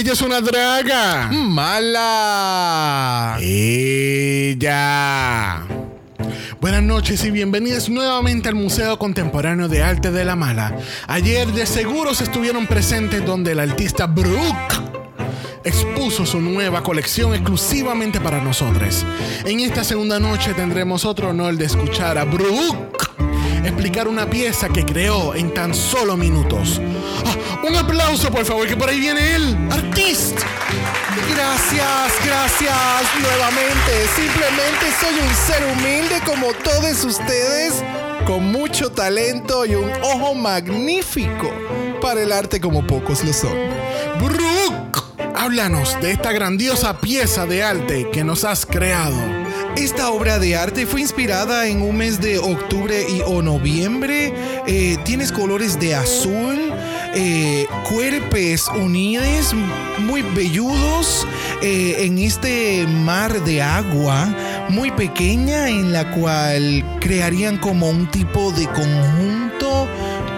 Ella es una draga. Mala. Ella. Buenas noches y bienvenidas nuevamente al Museo Contemporáneo de Arte de la Mala. Ayer de seguros estuvieron presentes donde el artista Brooke expuso su nueva colección exclusivamente para nosotros. En esta segunda noche tendremos otro honor de escuchar a Brooke explicar una pieza que creó en tan solo minutos. Ah, un aplauso, por favor, que por ahí viene él, artista. Gracias, gracias nuevamente. Simplemente soy un ser humilde como todos ustedes, con mucho talento y un ojo magnífico para el arte como pocos lo son. Brooke, háblanos de esta grandiosa pieza de arte que nos has creado. Esta obra de arte fue inspirada en un mes de octubre y o noviembre. Eh, tienes colores de azul, eh, cuerpes unidos, muy velludos, eh, en este mar de agua muy pequeña en la cual crearían como un tipo de conjunto,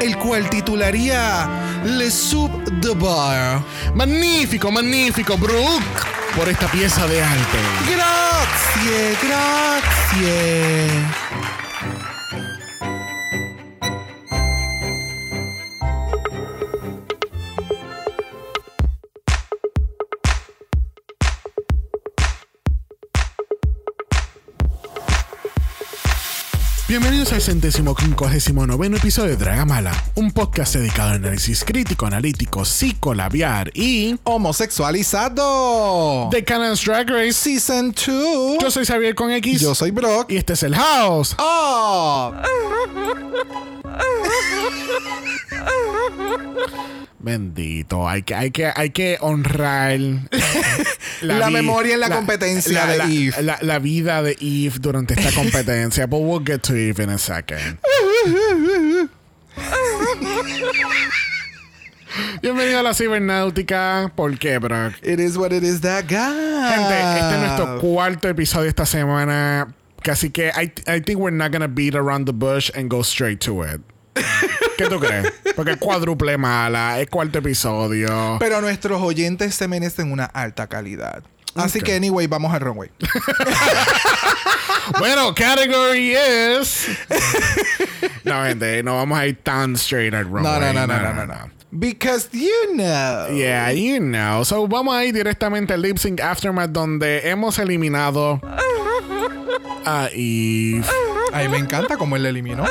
el cual titularía Le Sub de Bar. Magnífico, magnífico, Brooke, por esta pieza de arte. Gracias, gracias. Bienvenidos al centésimo quincuagésimo noveno episodio de Dragamala, un podcast dedicado al análisis crítico, analítico, psicolabiar y Homosexualizado. de Canon's Drag Race. Season 2. Yo soy Xavier con X Yo soy Brock. y este es el House. Oh. Bendito, hay que, hay que, hay que honrar La vi- memoria en la competencia de la- Eve. La, la vida de Eve durante esta competencia. But we'll get to Eve in a second. Bienvenido a la cibernáutica. ¿Por qué, Brock? It is what it is that guy. Gente, este es nuestro cuarto episodio esta semana. Así que I, I think we're not gonna beat around the bush and go straight to it. ¿Qué tú crees? Porque es cuádruple mala, es cuarto episodio. Pero nuestros oyentes se merecen una alta calidad. Así que, anyway, vamos al runway. Bueno, category is. no, gente, no vamos a ir tan straight al runway. No, no, no, no, no, no, no. Because you know. Yeah, you know. So vamos a ir directamente al lip sync aftermath donde hemos eliminado a Eve. Ay, me encanta cómo él eliminó.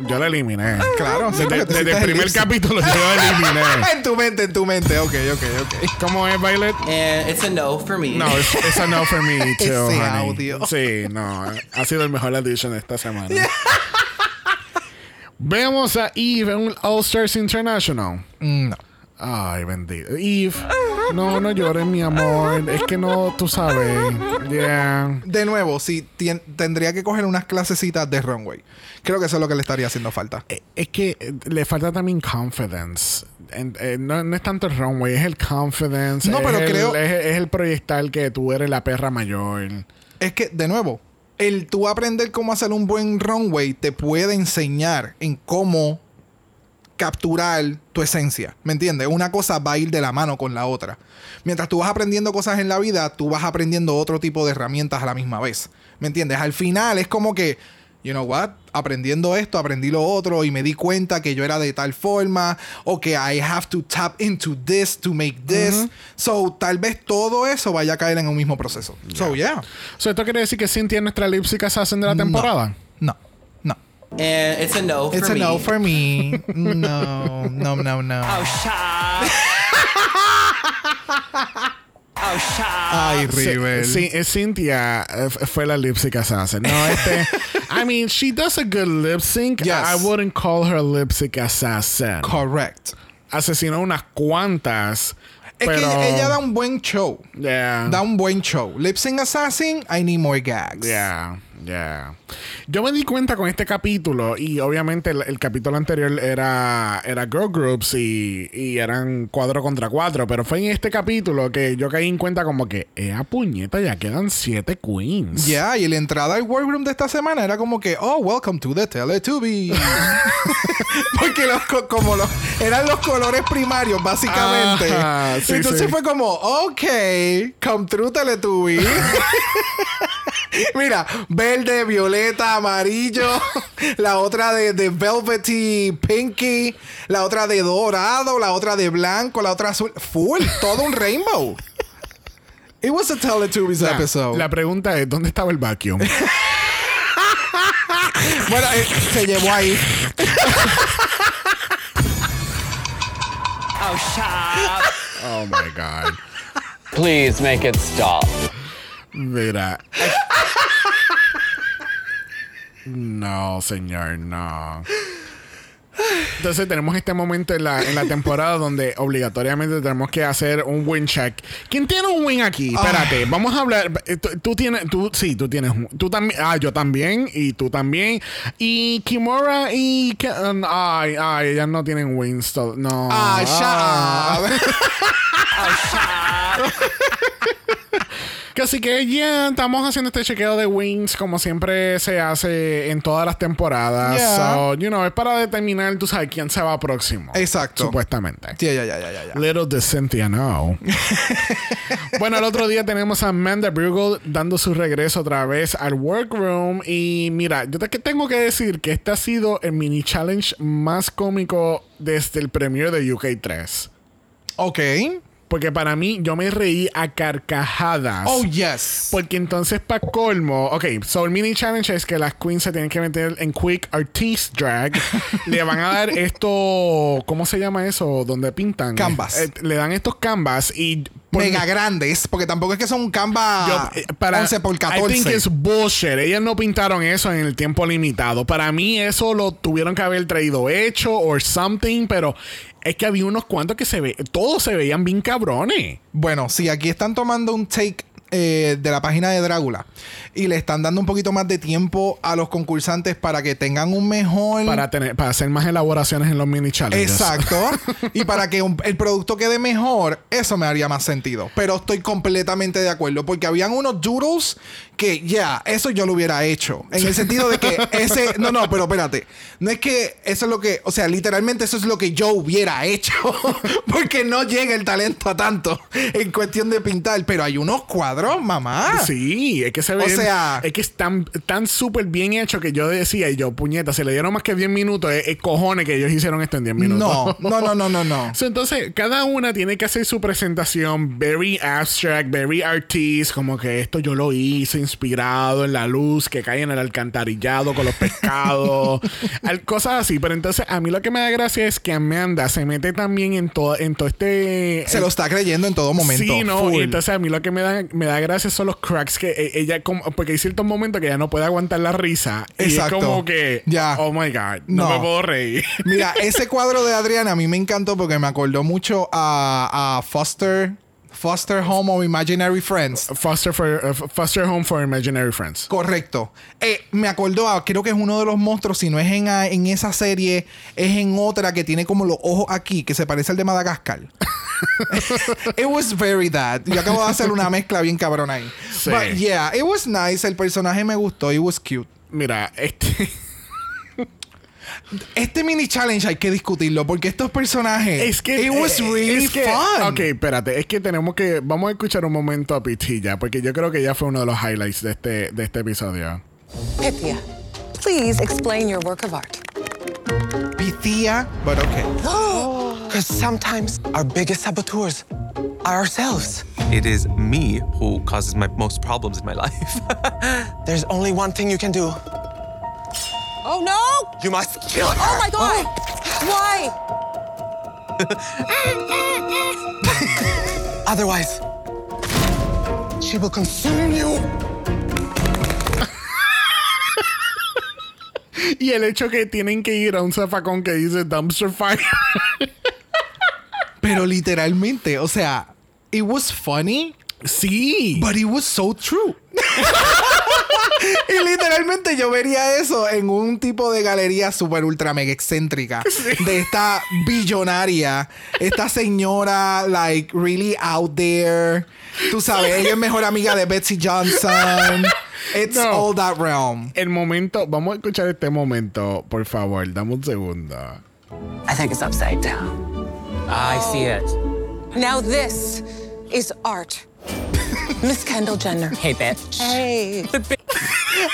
Yo la eliminé. Claro, sí, Desde, el primer capítulo yo la eliminé. en tu mente, en tu mente. Ok, ok, ok. ¿Cómo es, Violet? And it's a no for me. No, es it's a no for me too, Ese honey. audio. Sí, no. Ha sido el mejor edition de esta semana. Vemos a Eve en un All Stars International. Mm, No. Ay, bendito. Eve, no, no llores, mi amor. Es que no, tú sabes. Yeah. De nuevo, si tien- tendría que coger unas clasecitas de runway. Creo que eso es lo que le estaría haciendo falta. Eh, Es que eh, le falta también confidence. En- eh, no, no es tanto el runway, es el confidence. No, es pero el- creo- Es, es el proyectar que tú eres la perra mayor. Es que, de nuevo, el tú aprender cómo hacer un buen runway te puede enseñar en cómo capturar tu esencia. ¿Me entiendes? Una cosa va a ir de la mano con la otra. Mientras tú vas aprendiendo cosas en la vida, tú vas aprendiendo otro tipo de herramientas a la misma vez. ¿Me entiendes? Al final es como que, you know what? Aprendiendo esto, aprendí lo otro y me di cuenta que yo era de tal forma o que I have to tap into this to make this. So, tal vez todo eso vaya a caer en un mismo proceso. So, yeah. So, ¿Esto quiere decir que Cynthia es nuestra lipstick assassin de la temporada? No. And it's a no for It's a me. no for me. No, no, no, no. Oh, shut. oh, shut. Ay, Sí, River. sí, eh, Cynthia eh, f- fue la lip sync assassin. No, este. I mean, she does a good lip sync. Yes. I wouldn't call her lip sync assassin. Correct. Asesinó unas cuantas. Es pero, que ella da un buen show. Yeah. Da un buen show. Lip Sync Assassin, I need more gags. Yeah. Yeah. Yo me di cuenta con este capítulo, y obviamente el, el capítulo anterior era, era Girl Groups y, y eran cuatro contra cuatro, pero fue en este capítulo que yo caí en cuenta como que, ¡eh, puñeta! Ya quedan siete queens. Ya, y la entrada al workroom de esta semana era como que, oh, welcome to the Teletubbies. Porque los, co- como los, eran los colores primarios, básicamente. Ajá, sí, Entonces sí. fue como, ok, come true Teletubbies. Mira, verde, violeta, amarillo. La otra de, de velvety, pinky. La otra de dorado. La otra de blanco. La otra azul. Full, todo un rainbow. It was a Teletubbies La- episode. La pregunta es, ¿dónde estaba el vacuum? Bueno, eh, se llevó ahí. Oh, shut up. oh my God. Please make it stop. Mira. No, señor, no. Entonces tenemos este momento en la, en la temporada donde obligatoriamente tenemos que hacer un win check. ¿Quién tiene un win aquí? Espérate, vamos a hablar. eh, Tú, tú tienes, tú, sí, tú tienes, tú también, ah, yo también y tú también. Y Kimura y, Ke- um, ay, ay, ellas no tienen wins, no. Ah, shut up. Que Así que ya estamos haciendo este chequeo de wings como siempre se hace en todas las temporadas. Yeah. So, you know, es para determinar, tú sabes, quién se va próximo. Exacto. Supuestamente. Ya, ya, ya, ya, ya. Little de Cynthia no. bueno, el otro día tenemos a Amanda Bruegel dando su regreso otra vez al workroom. Y mira, yo te tengo que decir que este ha sido el mini challenge más cómico desde el premio de UK 3. Ok. Porque para mí, yo me reí a carcajadas. Oh, yes. Porque entonces, para colmo, ok, so el mini challenge es que las queens se tienen que meter en Quick Artist Drag. le van a dar esto, ¿cómo se llama eso? Donde pintan. Canvas. Eh, le dan estos canvas y. Mega grandes, porque tampoco es que son un Canva yo, eh, para 11 por I think 14. it's bullshit. Ellas no pintaron eso en el tiempo limitado. Para mí eso lo tuvieron que haber traído hecho or something, pero es que había unos cuantos que se ve, todos se veían bien cabrones. Bueno, sí, aquí están tomando un take eh, de la página de Drácula y le están dando un poquito más de tiempo a los concursantes para que tengan un mejor. Para tener, para hacer más elaboraciones en los mini challenges. Exacto. y para que un- el producto quede mejor, eso me haría más sentido. Pero estoy completamente de acuerdo. Porque habían unos doodles que, ya, eso yo lo hubiera hecho. En el sentido de que ese. No, no, pero espérate. No es que eso es lo que. O sea, literalmente eso es lo que yo hubiera hecho. porque no llega el talento a tanto en cuestión de pintar. Pero hay unos cuadros, mamá. Sí, es que se ve. O sea- es que es tan, tan súper bien hecho que yo decía, y yo, puñeta, se le dieron más que 10 minutos. Es, es cojones que ellos hicieron esto en 10 minutos. No, no, no, no, no, no. So, entonces, cada una tiene que hacer su presentación very abstract, very artist, como que esto yo lo hice inspirado en la luz que cae en el alcantarillado con los pescados, al- cosas así. Pero entonces, a mí lo que me da gracia es que Amanda se mete también en todo, en todo este. Se lo está creyendo en todo momento. Sí, no, Full. y entonces a mí lo que me da, me da gracia son los cracks que eh, ella, como, porque hay ciertos momentos que ella no puede aguantar la risa. Exacto. Y es como que, Ya. oh my God, no, No. me puedo reír. Mira, ese cuadro de Adriana a mí me encantó porque me acordó mucho a, a Foster, Foster Home of Imaginary Friends. Foster, for, uh, foster Home for Imaginary Friends. Correcto. Eh, me acordó, a- creo que es uno de los monstruos, si no es en, a- en esa serie, es en otra que tiene como los ojos aquí, que se parece al de Madagascar. it was very that. Yo acabo de hacer una mezcla bien cabrona ahí. Sí. But yeah, it was nice. El personaje me gustó. It was cute. Mira, este. Este mini challenge hay que discutirlo porque estos personajes. Es que. It was eh, really es que- fun. Ok, espérate. Es que tenemos que. Vamos a escuchar un momento a Pitilla, porque yo creo que ya fue uno de los highlights de este, de este episodio. Pythia, please explain your work of art. Pitía, but okay. Because sometimes our biggest saboteurs are ourselves. It is me who causes my most problems in my life. There's only one thing you can do. Oh no! You must kill her. Oh my god! Why? Otherwise, she will consume you. Y el hecho que tienen que ir a un zafacón que dice dumpster fire. Pero literalmente, o sea, it was funny, sí. but it was so true. Y literalmente yo vería eso en un tipo de galería super ultra mega excéntrica. De esta billonaria. Esta señora, like, really out there. Tú sabes, ella es mejor amiga de Betsy Johnson. It's No. all that realm. El momento, vamos a escuchar este momento, por favor, dame un segundo. I think it's upside down. I see it. Now this is art. Miss Kendall Jenner. Hey, bitch. Hey.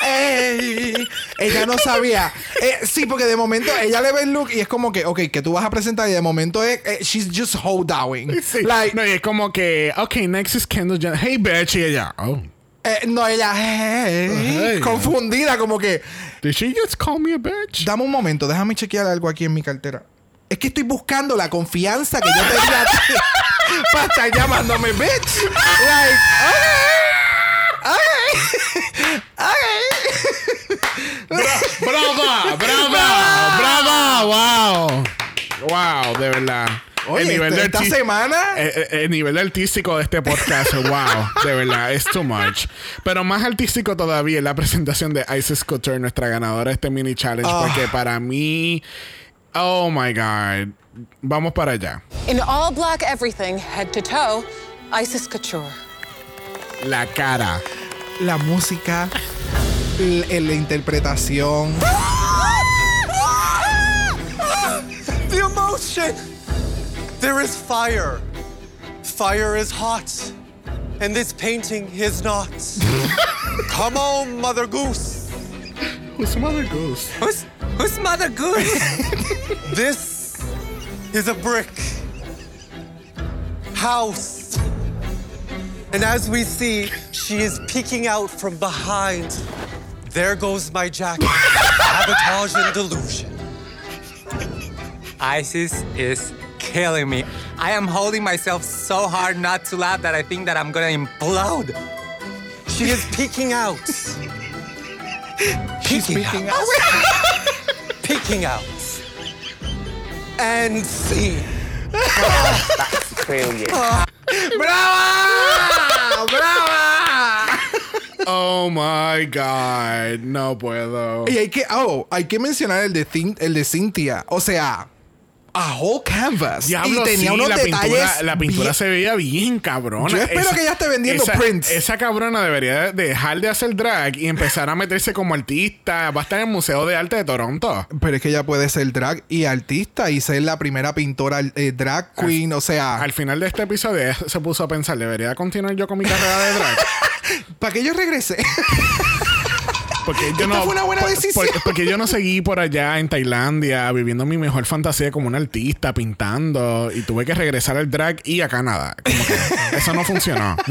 ¡Ey! Ella no sabía. Eh, sí, porque de momento ella le ve el look y es como que, ok, que tú vas a presentar y de momento es, eh, she's just holdowing. Sí. Like, no, y es como que, ok, next is Kendall Jenner. Hey, bitch, y ella, oh. eh, no, ella, hey, Hey. confundida, como que, Did she just call me a bitch? dame un momento, déjame chequear algo aquí en mi cartera. Es que estoy buscando la confianza que yo tenía para estar llamándome bitch. Like, okay. Okay. ¡Brava! ¡Brava! ¡Brava! ¡Wow! ¡Wow! De verdad. Oye, este- esta semana- eh, eh, El, nivel artístico de este podcast, wow, de verdad, es too much. Pero más artístico todavía es la presentación de Isis Couture, nuestra ganadora de este mini challenge, Ah. porque para mí, oh my god, vamos para allá. In all black everything, head to toe, Isis Couture. La cara. la música, l- la interpretación. The emotion! There is fire. Fire is hot. And this painting is not. Come on, Mother Goose. Who's Mother Goose? Who's, who's Mother Goose? This is a brick house. And as we see, she is peeking out from behind. There goes my jacket. Sabotage and delusion. ISIS is killing me. I am holding myself so hard not to laugh that I think that I'm gonna implode. She is peeking out. She's peeking, Speaking out. out. Oh, Peeking out. And see. Brilliant. ¡Brava! ¡Brava! Oh my god, no puedo. Y hay que, oh, hay que mencionar el de, Cin- el de Cynthia. O sea, a whole canvas. Diablo, y tenía sí, unos la detalles. pintura, la pintura bien- se veía bien cabrona. Yo espero que ella esté vendiendo esa, prints. Esa cabrona debería de dejar de hacer drag y empezar a meterse como artista. Va a estar en el Museo de Arte de Toronto. Pero es que ella puede ser drag y artista y ser la primera pintora eh, drag queen. O sea, Al final de este episodio se puso a pensar, ¿debería continuar yo con mi carrera de drag? ¿para qué yo regrese? Porque yo Esta no, fue una buena por- decisión. por- porque yo no seguí por allá en Tailandia viviendo mi mejor fantasía como un artista, pintando. Y tuve que regresar al drag y a Canadá. Como que eso no funcionó.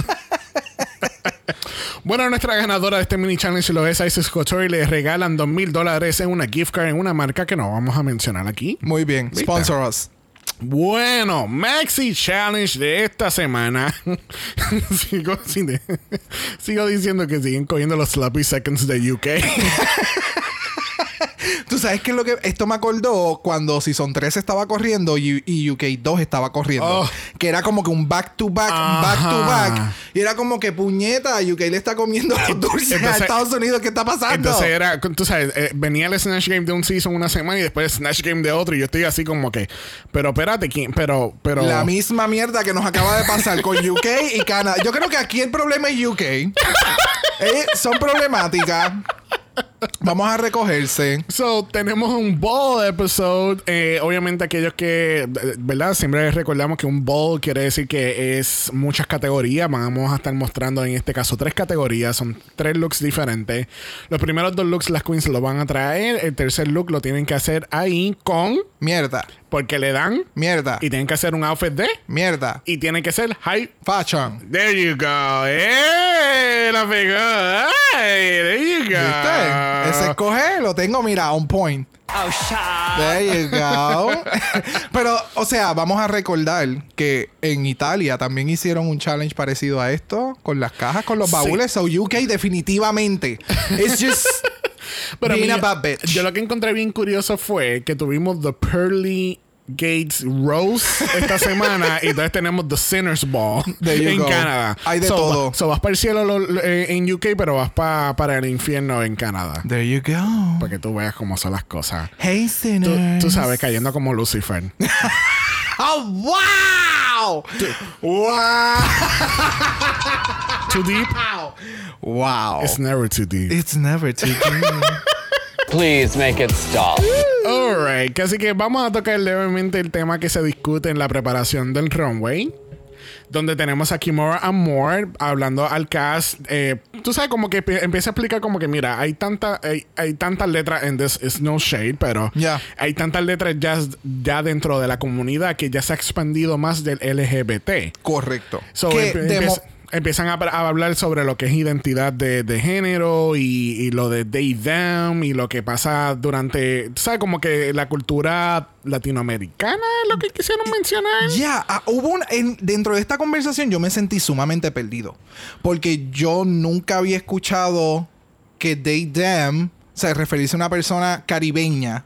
Bueno, nuestra ganadora de este mini challenge lo es Isis Couture y le regalan dos mil dólares en una gift card en una marca que no vamos a mencionar aquí. Muy bien. ¿Viste? Sponsor us. Bueno, Maxi Challenge de esta semana. sigo, diciendo que siguen cogiendo los sloppy seconds de UK. Tú sabes que lo que esto me acordó cuando Season 3 estaba corriendo y, y UK 2 estaba corriendo. Oh. Que era como que un back to back, back to Ajá. back. Y era como que puñeta, UK le está comiendo los dulces a Entonces- Estados Unidos. ¿Qué está pasando? Entonces era, tú sabes, eh, venía el Snatch Game de un season una semana y después el Snatch Game de otro. Y yo estoy así como que, pero espérate, ¿quién? Pero, pero. La misma mierda que nos acaba de pasar con UK y Canadá. Yo creo que aquí el problema es UK. Eh, son problemáticas. Vamos a recogerse. So, tenemos un ball episode. Eh, obviamente, aquellos que, ¿verdad? Siempre recordamos que un ball quiere decir que es muchas categorías. Vamos a estar mostrando en este caso tres categorías. Son tres looks diferentes. Los primeros dos looks las queens lo van a traer. El tercer look lo tienen que hacer ahí con. Mierda. Porque le dan. Mierda. Y tienen que hacer un outfit de. Mierda. Y tiene que ser high Fashion. There you go. ¡Eh! La pegó. ¡Ay! There you go. ¿Viste? Ese escoge lo tengo, mira, on point. Oh, There you go. Pero, o sea, vamos a recordar que en Italia también hicieron un challenge parecido a esto, con las cajas, con los Sí. baúles. So, UK definitivamente. It's just Pero being mira, a bad bitch. Yo lo que encontré bien curioso fue que tuvimos The Pearly Gates Rose esta semana y entonces tenemos The Sinner's Ball en go. Canadá. Hay de So, todo. So vas para el cielo lo- lo- eh, en UK, pero vas pa- para el infierno en Canadá. There you go. Para que tú veas cómo son las cosas. Hey, Tú, sinners. tú sabes, cayendo como Lucifer. ¡Oh, wow! ¡Wow! too deep? ¡Wow! It's never too deep. It's never too deep. Please make it stop. Alright, así que vamos a tocar levemente el tema que se discute en la preparación del runway. Donde tenemos a Kimura Amor hablando al cast. eh, tú sabes, como que empieza a explicar como que, mira, hay, tanta, hay, hay tantas letras en This Is No Shade, pero Ya. hay tantas letras ya, ya dentro de la comunidad que ya se ha expandido más del LGBT. Correcto. So, Que empiezan a, a hablar sobre lo que es identidad de, de género y, y lo de they, them y lo que pasa durante, ¿sabes? Como que la cultura latinoamericana es lo que quisieron mencionar. Ya, ah, hubo un, en- dentro de esta conversación yo me sentí sumamente perdido. Porque yo nunca había escuchado que they, them, o sea, referirse a una persona caribeña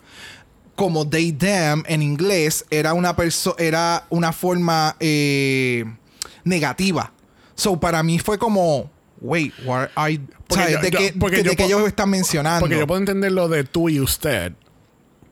como they, them en inglés era una, perso era una forma eh, negativa. So, para mí fue como, wait, what are you- Porque yo- ¿De yo- porque de yo po- ellos están mencionando? Porque yo puedo entender lo de tú y usted.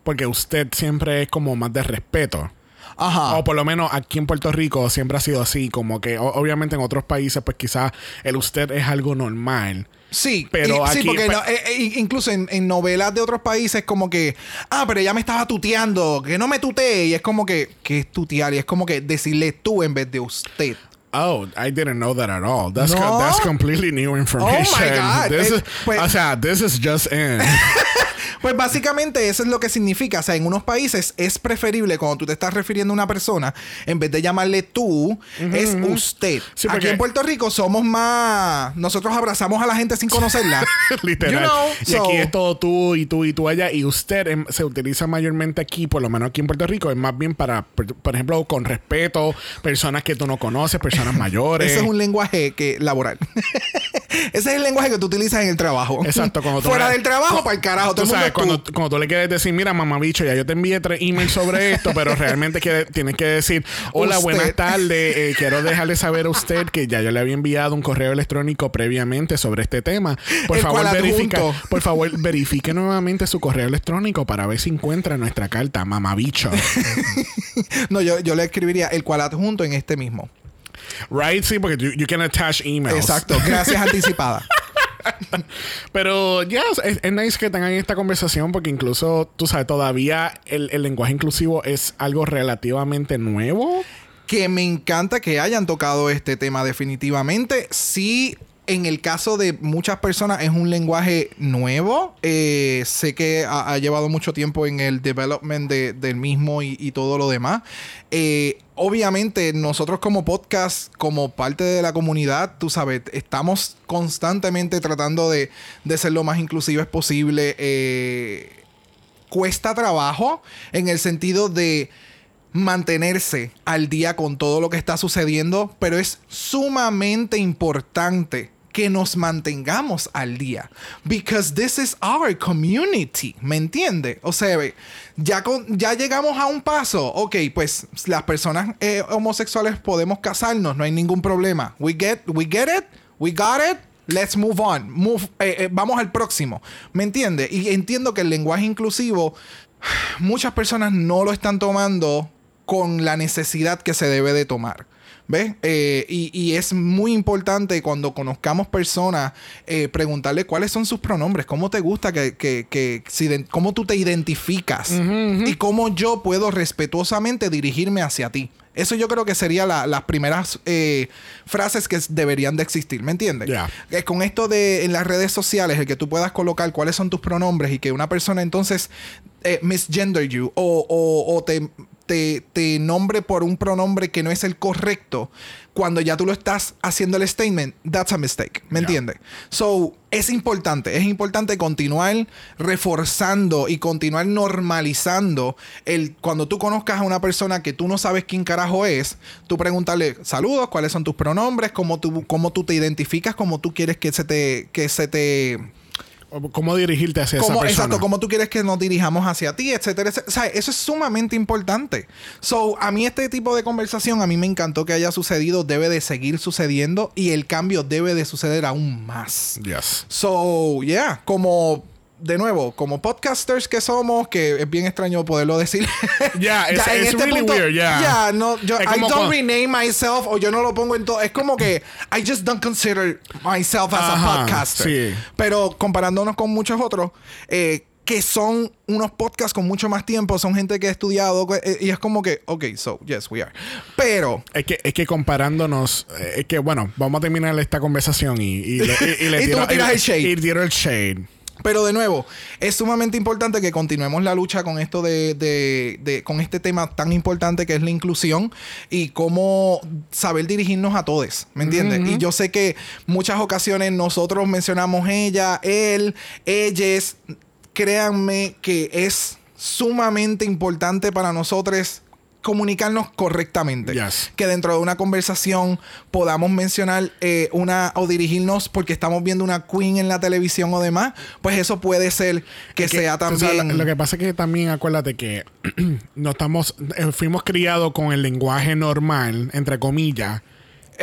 Porque usted siempre es como más de respeto. Ajá. O por lo menos aquí en Puerto Rico siempre ha sido así. Como que obviamente en otros países pues quizás el usted es algo normal. Sí, Pero y- sí, aquí- porque pe- no- eh, eh, incluso en, en novelas de otros países como que, ah, pero ella me estaba tuteando, que no me tutee, y es como que, ¿qué es tutear? Y es como que decirle tú en vez de usted. Oh, I didn't know that at all. That's, No. co- that's completely new information. Oh my God. This Eh, is- pues- o sea, this is just in. Pues básicamente eso es lo que significa. O sea, en unos países es preferible cuando tú te estás refiriendo a una persona, en vez de llamarle tú, es usted. Sí, Aquí en Puerto Rico somos más... Nosotros abrazamos a la gente sin conocerla. Literal. You know, y so- aquí es todo tú y tú y tú allá. Y usted em, se utiliza mayormente aquí, por lo menos aquí en Puerto Rico, es más bien para, por, por ejemplo, con respeto, personas que tú no conoces, personas mayores. Ese es un lenguaje que laboral. Ese es el lenguaje que tú utilizas en el trabajo. Exacto, cuando tú Fuera del trabajo, para el carajo. Todo el mundo cuando, tú. cuando tú le quieres decir, mira, mamá bicho, ya yo te envié tres emails sobre esto, pero realmente quiere- tienes que decir, hola, Usted. buenas tardes, eh, quiero dejarle saber a usted que ya yo le había enviado un correo electrónico previamente sobre este tema. Por El favor, verifica, adjunto. por favor, verifique nuevamente su correo electrónico para ver si encuentra nuestra carta, mamá bicho. No, yo, yo le escribiría el cual adjunto en este mismo. right? Sí, porque you, you can attach emails. Exacto. Gracias anticipada. Pero ya, es, es nice que tengan esta conversación porque incluso, tú sabes, todavía el, el lenguaje inclusivo es algo relativamente nuevo. que me encanta que hayan tocado este tema definitivamente. Sí, en el caso de muchas personas es un lenguaje nuevo. Eh, sé que ha, ha llevado mucho tiempo en el development de- del mismo y, y todo lo demás. Eh, obviamente nosotros como podcast, como parte de la comunidad, tú sabes, estamos constantemente tratando de, de ser lo más inclusivos posible. Eh, cuesta trabajo en el sentido de mantenerse al día con todo lo que está sucediendo, pero es sumamente importante que nos mantengamos al día. Because this is our community. ¿Me entiende? O sea, ya, ya llegamos a un paso. Ok, pues las personas eh, homosexuales podemos casarnos, no hay ningún problema. We get, we get it, we got it. Let's move on. Eh, eh, vamos al próximo. ¿Me entiende? Y entiendo que el lenguaje inclusivo muchas personas no lo están tomando con la necesidad que se debe de tomar. ¿Ves? Eh, y, y es muy importante cuando conozcamos personas eh, preguntarle cuáles son sus pronombres, cómo te gusta que, que, que si iden- cómo tú te identificas y cómo yo puedo respetuosamente dirigirme hacia ti. Eso yo creo que serían las primeras eh, frases que deberían de existir, ¿me entiendes? Ya. Eh, con esto de en las redes sociales, el que tú puedas colocar cuáles son tus pronombres y que una persona entonces eh, misgender you o, o- o te, te, te nombre por un pronombre que no es el correcto, cuando ya tú lo estás haciendo el statement, that's a mistake, ¿me Ya. entiendes? So, es importante, es importante continuar reforzando y continuar normalizando el cuando tú conozcas a una persona que tú no sabes quién carajo es, tú preguntarle saludos, cuáles son tus pronombres, cómo tú, cómo tú te identificas, cómo tú quieres que se te, que se te cómo dirigirte hacia esa Cómo- persona. exacto, cómo tú quieres que nos dirijamos hacia ti, etcétera, etcétera. O sea, eso es sumamente importante. So, a mí este tipo de conversación, a mí me encantó que haya sucedido, debe de seguir sucediendo y el cambio debe de suceder aún más. Yes. So, yeah, como de nuevo, como podcasters que somos, que es bien extraño poderlo decir. Yeah, it's- it's really weird, yeah. Yeah, no, yo, I don't cuando- rename myself o yo no lo pongo en todo. Es como que I just don't consider myself as Ajá, a podcaster. sí. Pero comparándonos con muchos otros, eh, que son unos podcasts con mucho más tiempo, son gente que ha estudiado eh, y es como que, ok, so, yes, we are. Pero Es que, es que comparándonos, eh, es que bueno, vamos a terminar esta conversación y, y, le- y- y le Y tú tiras el shade. Y tiro el shade. Pero de nuevo, es sumamente importante que continuemos la lucha con esto de, de- de- con este tema tan importante que es la inclusión y cómo saber dirigirnos a todos, ¿me entiendes? Y yo sé que muchas ocasiones nosotros mencionamos ella, él, ellas. Créanme que es sumamente importante para nosotros comunicarnos correctamente. Yes. Que dentro de una conversación podamos mencionar eh, una o dirigirnos porque estamos viendo una queen en la televisión o demás, pues eso puede ser que, Es que, sea también... lo, lo que pasa es que también acuérdate que no estamos, eh, fuimos criados con el lenguaje normal, entre comillas.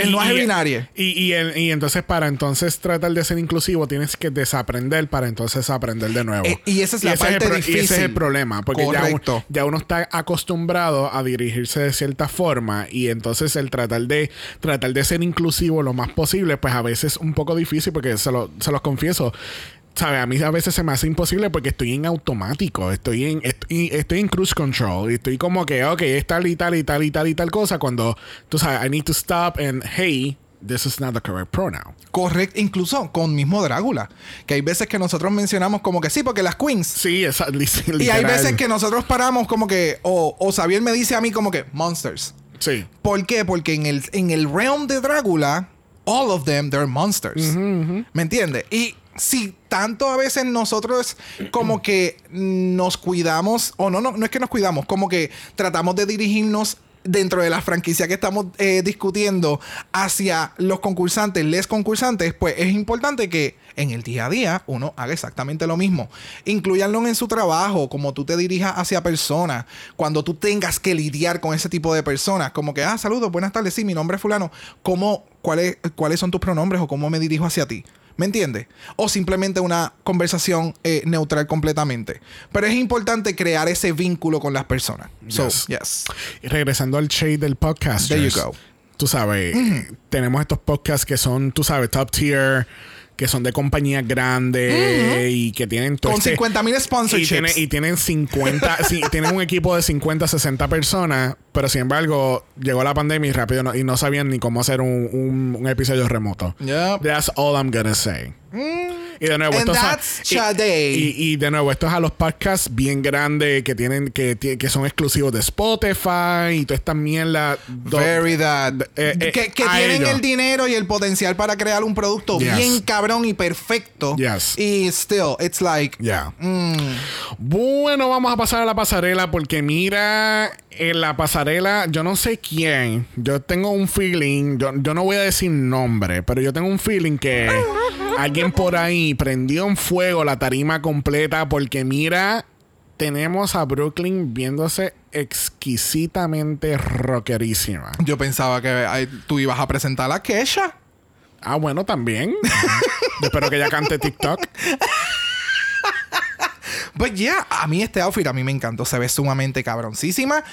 El lenguaje binario. Y, y, el- y entonces para entonces tratar de ser inclusivo tienes que desaprender para entonces aprender de nuevo. Eh, y esa es la parte pro- Y ese es difícil. el problema, porque ya, ya uno está acostumbrado a dirigirse de cierta forma y entonces el tratar de tratar de ser inclusivo lo más posible, pues a veces es un poco difícil porque se, lo, se los confieso. ¿Sabes? A mí a veces se me hace imposible porque estoy en automático, estoy en, estoy, estoy en cruise control y estoy como que, ok, es tal y tal y tal y tal y tal cosa cuando, tú sabes, I need to stop and, hey, this is not the correct pronoun. Correcto, incluso con mismo Drácula. Que hay veces que nosotros mencionamos como que sí, porque las queens. Sí, esa, li- Y hay literal. veces que nosotros paramos como que, o, o Xavier me dice a mí como que, monsters. Sí. ¿Por qué? Porque en el, en el realm de Drácula, all of them, they're monsters. ¿Me entiendes? Y si tanto a veces nosotros como que nos cuidamos, o no, no, no es que nos cuidamos, como que tratamos de dirigirnos dentro de la franquicia que estamos eh, discutiendo hacia los concursantes, les concursantes, pues es importante que en el día a día uno haga exactamente lo mismo. Incluyanlo en su trabajo, como tú te dirijas hacia personas, cuando tú tengas que lidiar con ese tipo de personas, como que, ah, saludos, buenas tardes, sí, mi nombre es fulano, ¿cómo, cuáles, ¿cuáles son tus pronombres o cómo me dirijo hacia ti? ¿Me entiendes? O simplemente una conversación eh, neutral completamente. Pero es importante crear ese vínculo con las personas. So, Yes. yes. Y regresando al shade del podcast. There you go. Tú sabes, tenemos estos podcasts que son, tú sabes, top tier, que son de compañías grandes y que tienen todo Con este- 50 mil y, sponsorships. tienen, y tienen 50, sí, tienen un equipo de 50, 60 personas, pero sin embargo, llegó la pandemia y rápido no, y no sabían ni cómo hacer un, un- un episodio remoto. Yep. That's all I'm gonna say. Y de nuevo, And esto es a- that's y- y, y de nuevo, esto es a los podcasts bien grandes que tienen, que, que son exclusivos de Spotify y toda esta mierda. Do- Very that. eh, eh, que que a tienen el dinero y el potencial para crear un producto Yes. bien cabrón y perfecto. Yes. Y still, it's like. Ya. mm, Bueno, vamos a pasar a la pasarela porque mira, en la pasarela, yo no sé quién, yo tengo un feeling, yo, yo no voy a decir nombre, pero yo tengo un feeling que alguien por ahí prendió en fuego la tarima completa porque mira, tenemos a Brooklyn viéndose exquisitamente rockerísima. yo pensaba que ay, tú ibas a presentar a Kesha. Ah, bueno, también. Yo espero que ella cante TikTok. But yeah, a mí este outfit a mí me encantó. Se ve sumamente cabroncísima.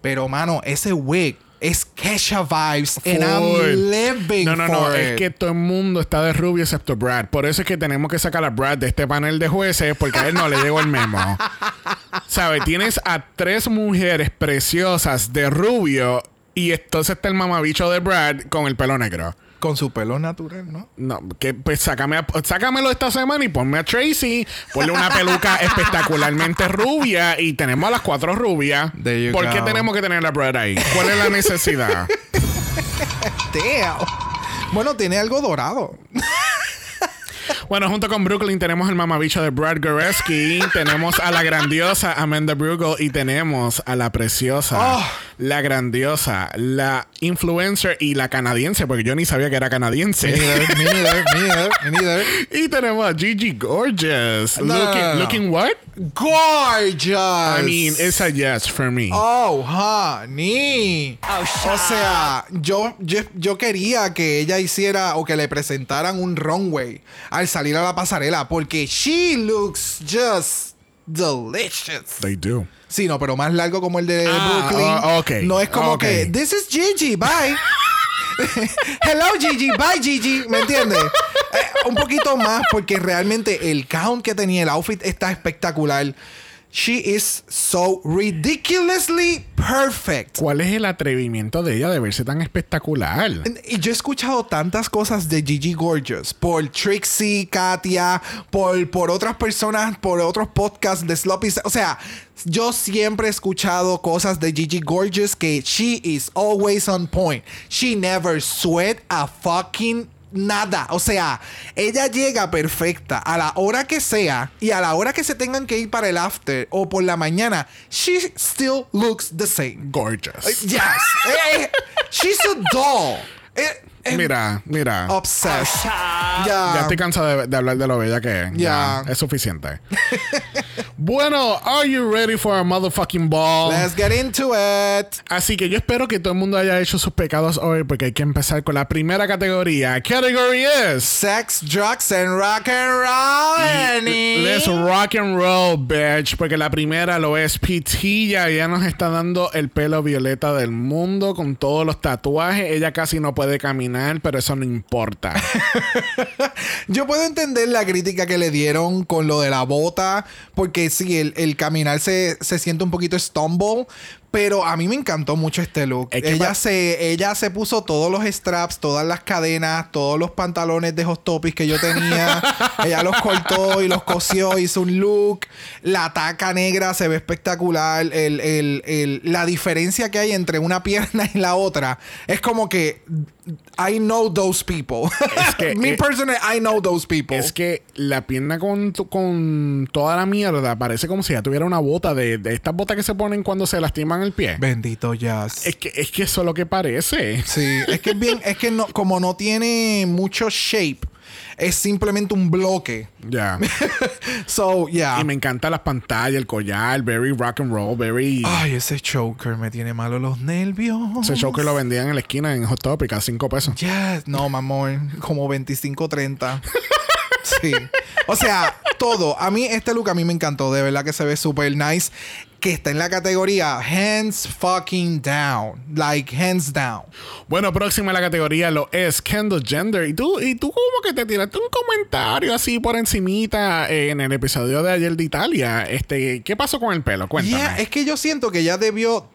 Pero, mano, ese wig es Kesha vibes. And. I'm living No, no, no. Es que todo el mundo está de rubio excepto Brad. Por eso es que tenemos que sacar a Brad de este panel de jueces porque a él no le llegó el memo. ¿Sabes? Tienes a tres mujeres preciosas de rubio y entonces está el mamabicho de Brad con el pelo negro. Con su pelo natural, ¿no? No, que pues sácame a- sácamelo esta semana y ponme a Tracy, ponle una peluca espectacularmente rubia y tenemos a las cuatro rubias. ¿Por qué tenemos que tener a Brad ahí? ¿Cuál es la necesidad? Damn. Bueno, tiene algo dorado. Bueno, junto con Brooklyn tenemos el mamabicho de Brad Goreski, tenemos a la grandiosa Amanda Brugel y tenemos a la preciosa Oh. La grandiosa, la influencer y la canadiense, porque yo ni sabía que era canadiense. Me neither, me neither, me neither, y tenemos a Gigi Gorgeous. No, looking, no, no. looking what? Gorgeous. I mean, it's a yes for me. Oh, honey. o sea, yo, yo, yo quería que ella hiciera o que le presentaran un runway al salir a la pasarela porque she looks just delicious. They do. Sí, no, pero más largo como el de Ah, Brooklyn. oh, ok, No es como ok. que, this is Gigi, bye. Hello Gigi, bye Gigi, ¿me entiendes? Eh, un poquito más porque realmente el count que tenía el outfit está espectacular. She is so ridiculously perfect. ¿Cuál es el atrevimiento de ella de verse tan espectacular? Y yo he escuchado tantas cosas de Gigi Gorgeous por Trixie, Katia, por, por otras personas, por otros podcasts de Sloppy. O sea, yo siempre he escuchado cosas de Gigi Gorgeous que she is always on point. She never sweat a fucking nada. O sea, ella llega perfecta a la hora que sea y a la hora que se tengan que ir para el after o por la mañana. She still looks the same. Gorgeous. Yes. Eh, eh, she's a doll. Eh, eh, Mira, mira. Obsessed. Ya Ya. estoy cansado de, de hablar de lo bella que es. Ya. Es suficiente. bueno, are you ready for a motherfucking ball? Let's get into it. Así que yo espero que todo el mundo haya hecho sus pecados hoy porque hay que empezar con la primera categoría. Category is Sex, drugs, and rock and roll. Annie. Let's rock and roll, bitch. Porque la primera lo es Pitilla. Ella nos está dando el pelo violeta del mundo con todos los tatuajes. Ella casi no puede caminar, pero eso no importa. Yo puedo entender la crítica que le dieron con lo de la bota, porque sí, el, el caminar se, se siente un poquito stumble, pero a mí me encantó mucho este look. Es que ella, se, ella se puso todos los straps, todas las cadenas, todos los pantalones de Hot Topics que yo tenía. ella los cortó y los cosió, hizo un look. La taca negra se ve espectacular. El, el- el- la diferencia que hay entre una pierna y la otra es como que I know those people. Es que, Me eh, personally, I know those people. Es que la pierna con, tu- con toda la mierda parece como si ya tuviera una bota de, de estas botas que se ponen cuando se lastiman el pie. Bendito Jazz. Es que, es que eso es lo que parece. Sí, es que es bien, es que no, como no tiene mucho shape, es simplemente un bloque. Ya. So, yeah. Y me encantan las pantallas, el collar, very rock and roll, very. Ay, ese choker me tiene malo los nervios. Ese que lo vendían en la esquina en Hot Topic a 5 pesos. Yes. No, mamón. Como 25, 30. sí. O sea, todo. A mí, este look a mí me encantó. De verdad que se ve súper nice. Que está en la categoría hands fucking down. Like, hands down. Bueno, próxima a la categoría lo es Kendall Gender. Y tú, y tú como que te tiraste un comentario así por encimita eh, en el episodio de ayer de Italia. Este, ¿qué pasó con el pelo? Cuéntame. Yeah, es que yo siento que ya debió,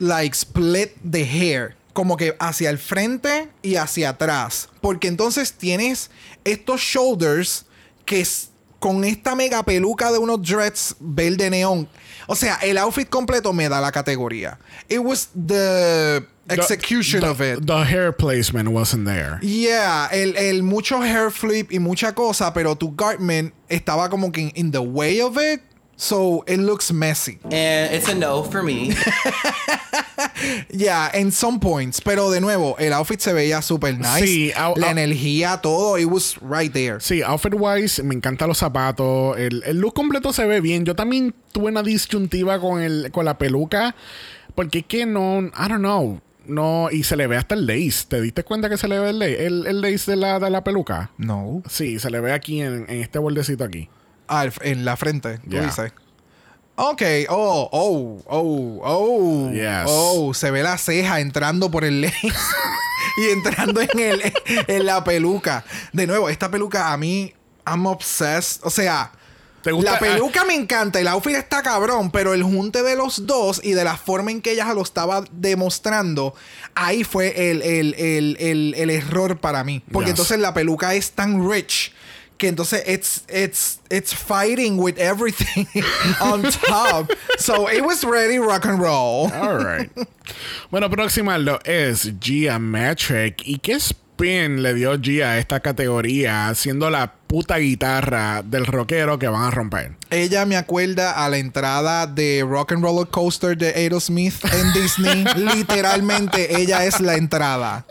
like, split the hair. Como que hacia el frente y hacia atrás. Porque entonces tienes estos shoulders que es con esta mega peluca de unos dreads verde neón. O sea, el outfit completo me da la categoría. It was the execution the- of it. The hair placement wasn't there. Yeah, el, el mucho hair flip y mucha cosa, pero tu garment estaba como que in, in the way of it. So it looks messy. And it's a no for me. Yeah, en some points. Pero de nuevo, el outfit se veía super nice. Sí, au- la au- energía, todo, it was right there. Sí, outfit wise, me encantan los zapatos. El, el look completo se ve bien. Yo también tuve una disyuntiva con, el, con la peluca. Porque es que no, I don't know. No, y se le ve hasta el lace. ¿Te diste cuenta que se le ve el lace, el, el lace de la, de la peluca? No. Sí, se le ve aquí en, en este bordecito aquí. Ah, en la frente, tú Yeah. dices. Ok, oh, oh, oh, oh. Yes. Oh, se ve la ceja entrando por el lace y entrando en, el, en la peluca. De nuevo, esta peluca a mí, I'm obsessed. O sea, ¿Te gusta? la peluca me encanta, el outfit está cabrón, pero el junte de los dos y de la forma en que ella lo estaba demostrando, ahí fue el, el- el- el- el error para mí. Porque Yes. entonces la peluca es tan rich que entonces it's, it's, it's fighting with everything on top. So it was ready rock and roll. All right. bueno, próxima lo es Gia Metric. ¿Y qué spin le dio Gia a esta categoría? Siendo la puta guitarra del rockero que van a romper. Ella me acuerda a la entrada de Rock and Roller Coaster de Aerosmith en Disney. Literalmente, ella es la entrada.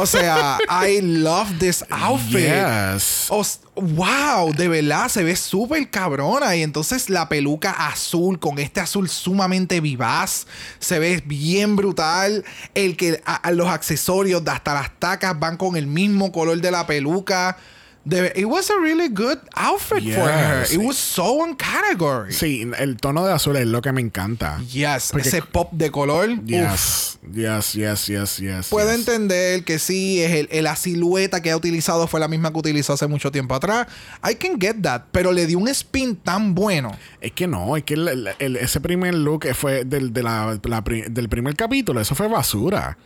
O sea, I love this outfit. Yes. O wow, de verdad se ve súper cabrona. Y entonces la peluca azul con este azul sumamente vivaz se ve bien brutal. El que a- a los accesorios, hasta las tacas van con el mismo color de la peluca. De- it was a really good outfit for her. It was so on category. Sí, el tono de azul es lo que me encanta. Yes, Porque- ese pop de color. uf. Yes, yes, yes, yes, yes. Puedo yes. entender que sí, es el, el- la silueta que ha utilizado fue la misma que utilizó hace mucho tiempo atrás. I can get that, pero le dio un spin tan bueno. Es que no, es que el- ese primer look fue del, de la- la pri- del primer capítulo, eso fue basura.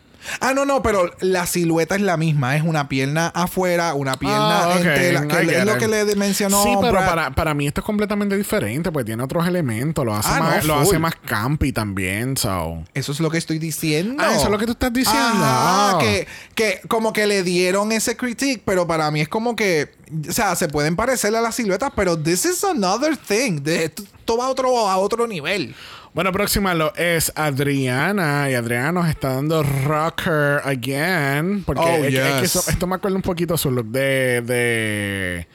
Ah, no, no, pero la silueta es la misma. Es una pierna afuera, una pierna Ah, en tela, que es lo que le mencionó. Sí, pero Brad. para, para mí esto es completamente diferente, pues tiene otros elementos, lo hace, Ah, más, no, lo hace más campy también, so. Eso es lo que estoy diciendo. Ah, eso es lo que tú estás diciendo. Ah. que, que como que le dieron ese critique, pero para mí es como que, o sea, se pueden parecer a las siluetas, pero this is another thing. Esto va a otro, a otro nivel. Bueno, próxima lo es Adriana. Y Adriana nos está dando rocker again. Porque Oh, es, que- es que yes. eso- esto me acuerda un poquito su look de, de.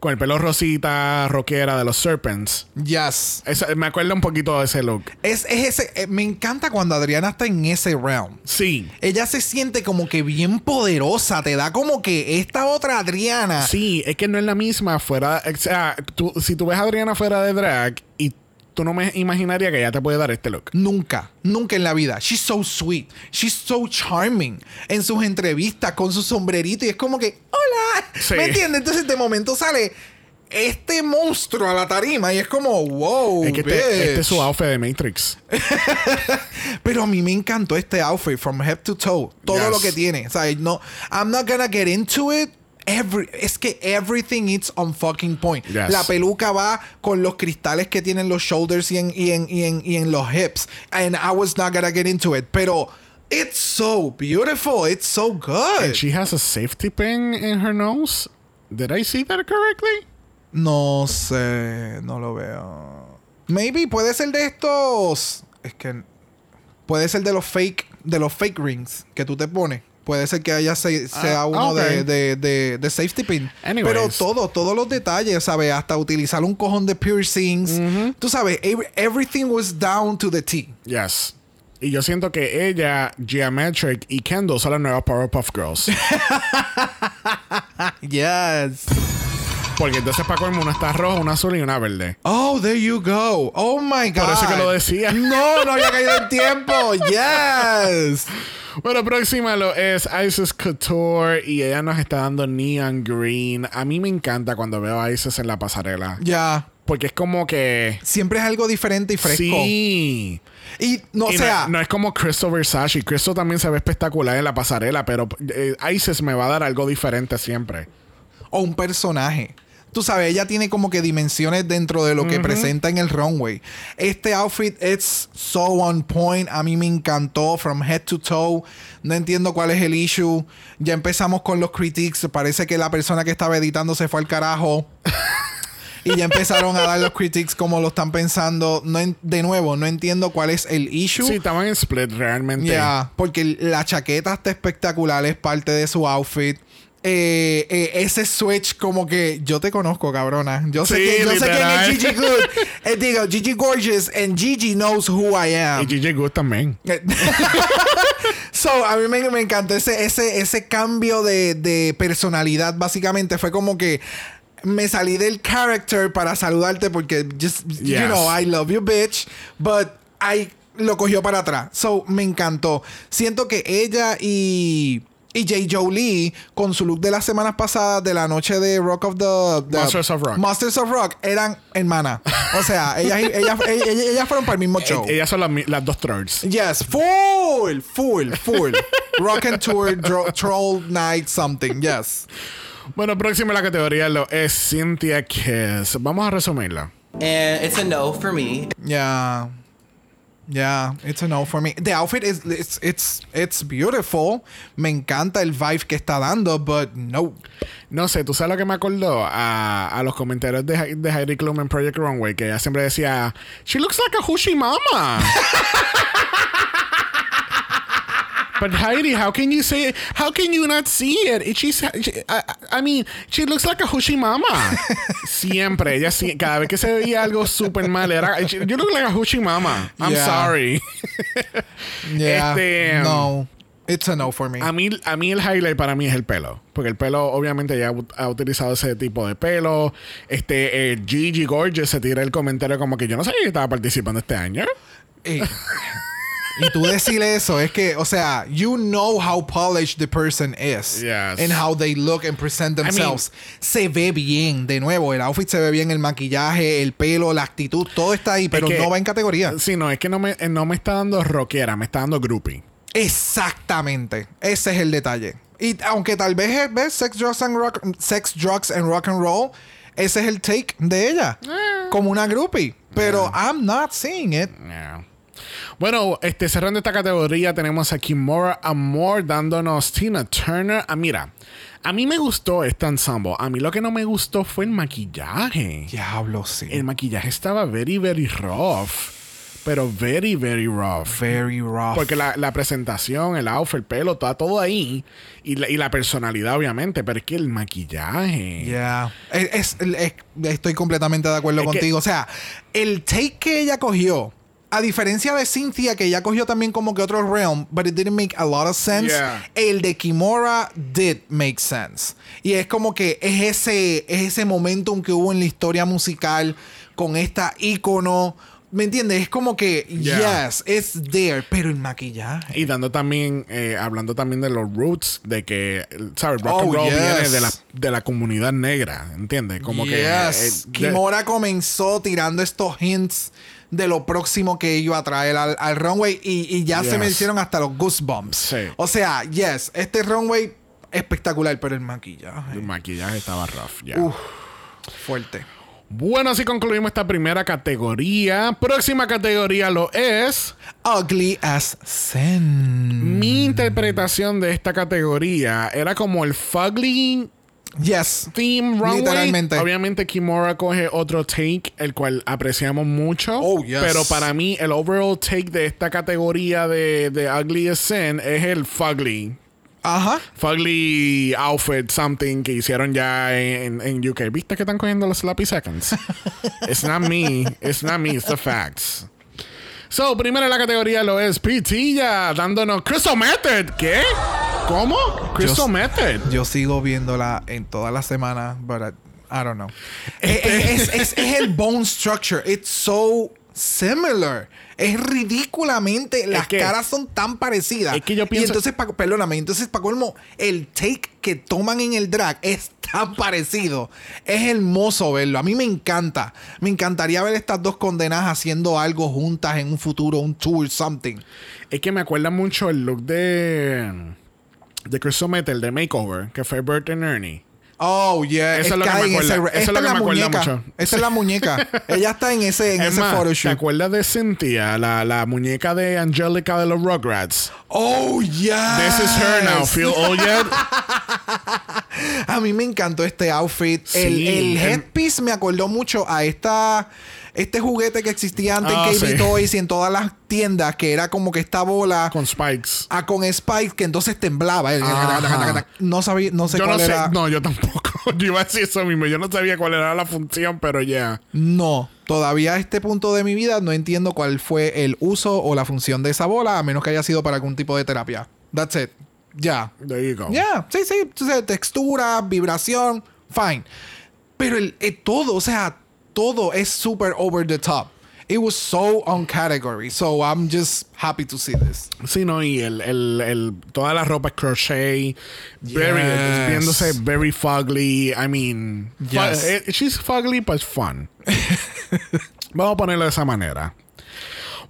Con el pelo rosita, rockera de los Serpents. Yes. Eso- me acuerda un poquito de ese look. Es, es ese, eh, me encanta cuando Adriana está en ese round. Sí. Ella se siente como que bien poderosa, te da como que esta otra Adriana. Sí, es que no es la misma fuera. O sea, tú- si tú ves a Adriana fuera de drag y tú no me imaginarías que ella te puede dar este look. Nunca, nunca en la vida. She's so sweet. She's so charming. En sus entrevistas con su sombrerito y es como que, hola. Sí. ¿Me entiendes? Entonces de momento sale este monstruo a la tarima y es como, wow. es que este, este es su outfit de Matrix. Pero a mí me encantó este outfit from head to toe. Todo Yes. lo que tiene. O sea, no, I'm not gonna get into it. Every, es que everything is on fucking point. Yes. La peluca va con los cristales que tienen los shoulders y en, y en, y en, y en los hips. And I was not gonna get into it. Pero it's so beautiful. It's so good. And she has a safety pin in her nose. Did I see that correctly? No sé, no lo veo. Maybe puede ser de estos. Es que puede ser de los fake, de los fake rings que tú te pones. Puede ser que haya se- sea Ah, uno ok. de, de, de, de safety pin. Anyways. Pero todo, todos los detalles, ¿sabes? Hasta utilizar un cojón de piercings. Tú sabes, ev- everything was down to the T. Yes. Y yo siento que ella, Geometric y Kendall son las nuevas Powerpuff Girls. Yes. Porque entonces para colmo una está roja, una azul y una verde. Oh, there you go. Oh my God. Por eso que lo decía. No, no había caído en tiempo. Yes. Bueno, próxima lo es Isis Couture y ella nos está dando Neon Green. A mí me encanta cuando veo a Isis en la pasarela. Ya. Porque es como que... Siempre es algo diferente y fresco. Sí. Y no, o Y sea, no, no es como Crystal Versace. Crystal también se ve espectacular en la pasarela, pero eh, Isis me va a dar algo diferente siempre. o un personaje. Tú sabes, ella tiene como que dimensiones dentro de lo que presenta en el runway. Este outfit es so on point. A mí me encantó from head to toe. No entiendo cuál es el issue. Ya empezamos con los critiques. Parece que la persona que estaba editando se fue al carajo. y ya empezaron a dar los critiques como lo están pensando. No de nuevo, no entiendo cuál es el issue. Sí, estaban en split realmente. Ya, porque la chaqueta está espectacular, es parte de su outfit. Eh, eh, ese switch como que yo te conozco, cabrona. Yo sé, Sí, que, yo sé quién es Gigi Good. Eh, digo, Gigi Gorgeous and Gigi knows who I Y am. Gigi Good también. so, a mí me, me encantó ese, ese, ese cambio de, de personalidad. Básicamente fue como que me salí del character para saludarte porque just, you know, I love you, bitch. But I lo cogió para atrás. So, me encantó. Siento que ella y. Y J. Jolie, con su look de las semanas pasadas de la noche de Rock of the, the- Monsters of Rock. Monsters of Rock eran hermanas. O sea, ellas, ellas, ellas, ellas fueron para el mismo show. Eh, Ellas son las, dos trolls. Yes, full, full, full. Rock and Tour, dro- Troll Night, something, yes. Bueno, próxima en la categoría lo es Cynthia Kiss. Vamos a resumirla. And it's a no for me. Yeah. Yeah, it's a no for me. The outfit is it's it's it's beautiful. Me encanta el vibe que está dando, but no. No sé, ¿tú sabes lo que me acordó? A, a los comentarios de, de Heidi Klum en Project Runway, que ella siempre decía, She looks like a Hushi Mama. But Heidi, how can you say it? How can you not see it? She's, she- I, I mean, she looks like a Hushi Mama. Siempre, ella cada vez que se veía algo súper mal, era, You look like a Hushi Mama. I'm Yeah. sorry. Yeah, Este, no. It's a no for me. A mí, a mí el highlight para mí es el pelo. Porque el pelo, obviamente, ya ha utilizado ese tipo de pelo. Este, eh, Gigi Gorgeous se tira el comentario como que yo no sabía que estaba participando este año. y, y tú decirle eso es que, o sea, you know how polished the person is Yes. and how they look and present mean- themselves. se ve bien, de nuevo, el outfit se ve bien, el maquillaje, el pelo, la actitud, todo está ahí, pero que- no va en categoría. Sí, no, es que no me, eh, no me está dando rockera, me está dando groupie. Exactamente. Ese es el detalle. Y aunque tal vez es ¿ves? sex, drugs and rock, sex, drugs and rock and roll, ese es el take de ella. Como una groupie. Pero I'm not seeing it. Yeah. Bueno, este, cerrando esta categoría, tenemos a Kimora Amor dándonos Tina Turner. Ah, mira, a mí me gustó este ensemble. A mí lo que no me gustó fue el maquillaje. Diablo, sí. El maquillaje estaba very, very rough. Pero very, very rough. Very rough. Porque la, la presentación, el outfit, el pelo, está todo ahí. Y la, y la personalidad, obviamente. Pero es que el maquillaje. Yeah. Es- es- es- estoy completamente de acuerdo Es que- contigo. O sea, el take que ella cogió, a diferencia de Cynthia, que ella cogió también como que otro realm, but it didn't make a lot of sense. Yeah. El de Kimora did make sense. Y es como que es ese, es ese momentum que hubo en la historia musical con esta ícono. ¿Me entiendes? Es como que, Yeah. yes, it's there, pero el maquillaje. Y dando también, eh, hablando también de los roots, de que, ¿sabes? Rock Oh, and roll yes. viene de la, de la comunidad negra, ¿entiendes? Como que. Yes. eh, de- Kimora comenzó tirando estos hints de lo próximo que iba a traer al, al runway y, y ya se me hicieron hasta los goosebumps. Sí. O sea, yes, este runway espectacular, pero el maquillaje el maquillaje estaba rough, ya. Fuerte. Bueno, así concluimos esta primera categoría. Próxima categoría lo es. Ugly as sin. Mi interpretación de esta categoría era como el fugly Yes. theme runway. Literalmente. Obviamente Kimura coge otro take, el cual apreciamos mucho. Oh, yes. Pero para mí, el overall take de esta categoría de, de Ugly Sin es el fugly. Ajá. Fugly outfit, something que hicieron ya en, en UK. ¿Viste que están cogiendo los sloppy seconds? it's not me. It's not me. It's the facts. So, primero en la categoría lo es Pitilla dándonos Crystal Method. ¿Qué? ¿Cómo? Crystal Yo- Method. Yo sigo viéndola en toda la semana, but I, I don't know. es, es- es- es el bone structure. It's so similar. Es ridículamente. Las que- caras son tan parecidas. es que yo Y pienso- entonces, pa- perdóname, entonces, para colmo, el take que toman en el drag es tan parecido. Es hermoso verlo. A mí me encanta. Me encantaría ver estas dos condenas haciendo algo juntas en un futuro, un tour, something. Es que me acuerda mucho el look de. De Crystal Method, de Makeover, que fue Bert and Ernie. Oh, yeah. Eso es lo que me en acuerda. ese- Eso es esta lo que la me acuerda muñeca. mucho. Esa es la muñeca. Ella está en ese, en Es ese más, ¿te photoshoot. acuerdas de Cynthia, la, la muñeca de Angelica de los Rugrats? Oh, yeah. This is her now. Feel old yet? A mí me encantó este outfit. Sí, el el- headpiece me acordó mucho a esta este juguete que existía antes Ah, en KB sí. Toys y en todas las tiendas, que era como que esta bola Con spikes. ah, con Spike que entonces temblaba. Ajá. No sabía, no sé yo cuál no sé. era. No, yo tampoco. Yo iba a decir eso mismo. Yo no sabía cuál era la función, pero ya. No, todavía a este punto de mi vida no entiendo cuál fue el uso o la función de esa bola, a menos que haya sido para algún tipo de terapia. That's it. Ya. There you go. Ya, sí, sí. Entonces, textura, vibración, fine. Pero el, eh, todo, o sea, todo es super over the top. It was so on category. So I'm just happy to see this. Sí, no, y el, el, el, toda la ropa es crochet, very, Yes. viéndose very fugly. I mean, Yes. eh, she's fugly, but fun. Vamos a ponerlo de esa manera.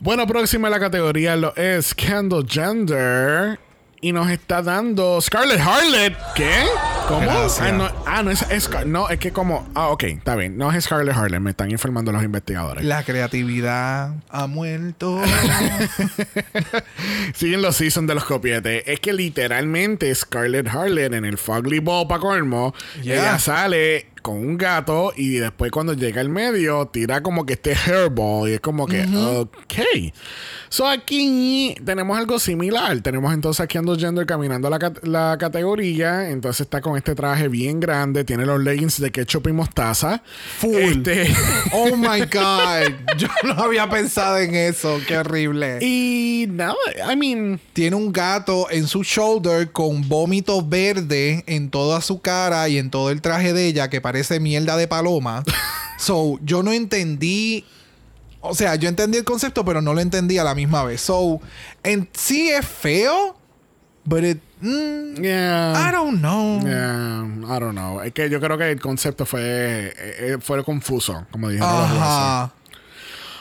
Bueno, próxima en la categoría lo es Kendall Gender. Y nos está dando Scarlett Harlot. ¿Qué? ¿Cómo? Ah, no, ah, no es, es- no, es que como. Ah, ok, está bien. No es Scarlett Harlan, me están informando los investigadores. La creatividad ha muerto. Siguen los seasons de los copietes. Es que literalmente Scarlett Harlan en el Fugly Ball para colmo, Yeah. ella sale con un gato y después cuando llega al medio tira como que este hairball y es como que, ok. So aquí tenemos algo similar. Tenemos entonces aquí Ando Gender caminando la, la categoría. Entonces está con este traje bien grande. Tiene los leggings de ketchup y mostaza. Full. Este, oh my God. Yo no había pensado en eso. Qué horrible. y nada, I mean. Tiene un gato en su shoulder con vómito verde en toda su cara y en todo el traje de ella que parece mierda de paloma. so, yo no entendí. O sea, yo entendí el concepto, pero no lo entendí a la misma vez. So, en sí es feo, but it. mm, Yeah. I don't know. Yeah, I don't know. Es que yo creo que el concepto fue, eh, eh, fue confuso, como jueces. Ajá.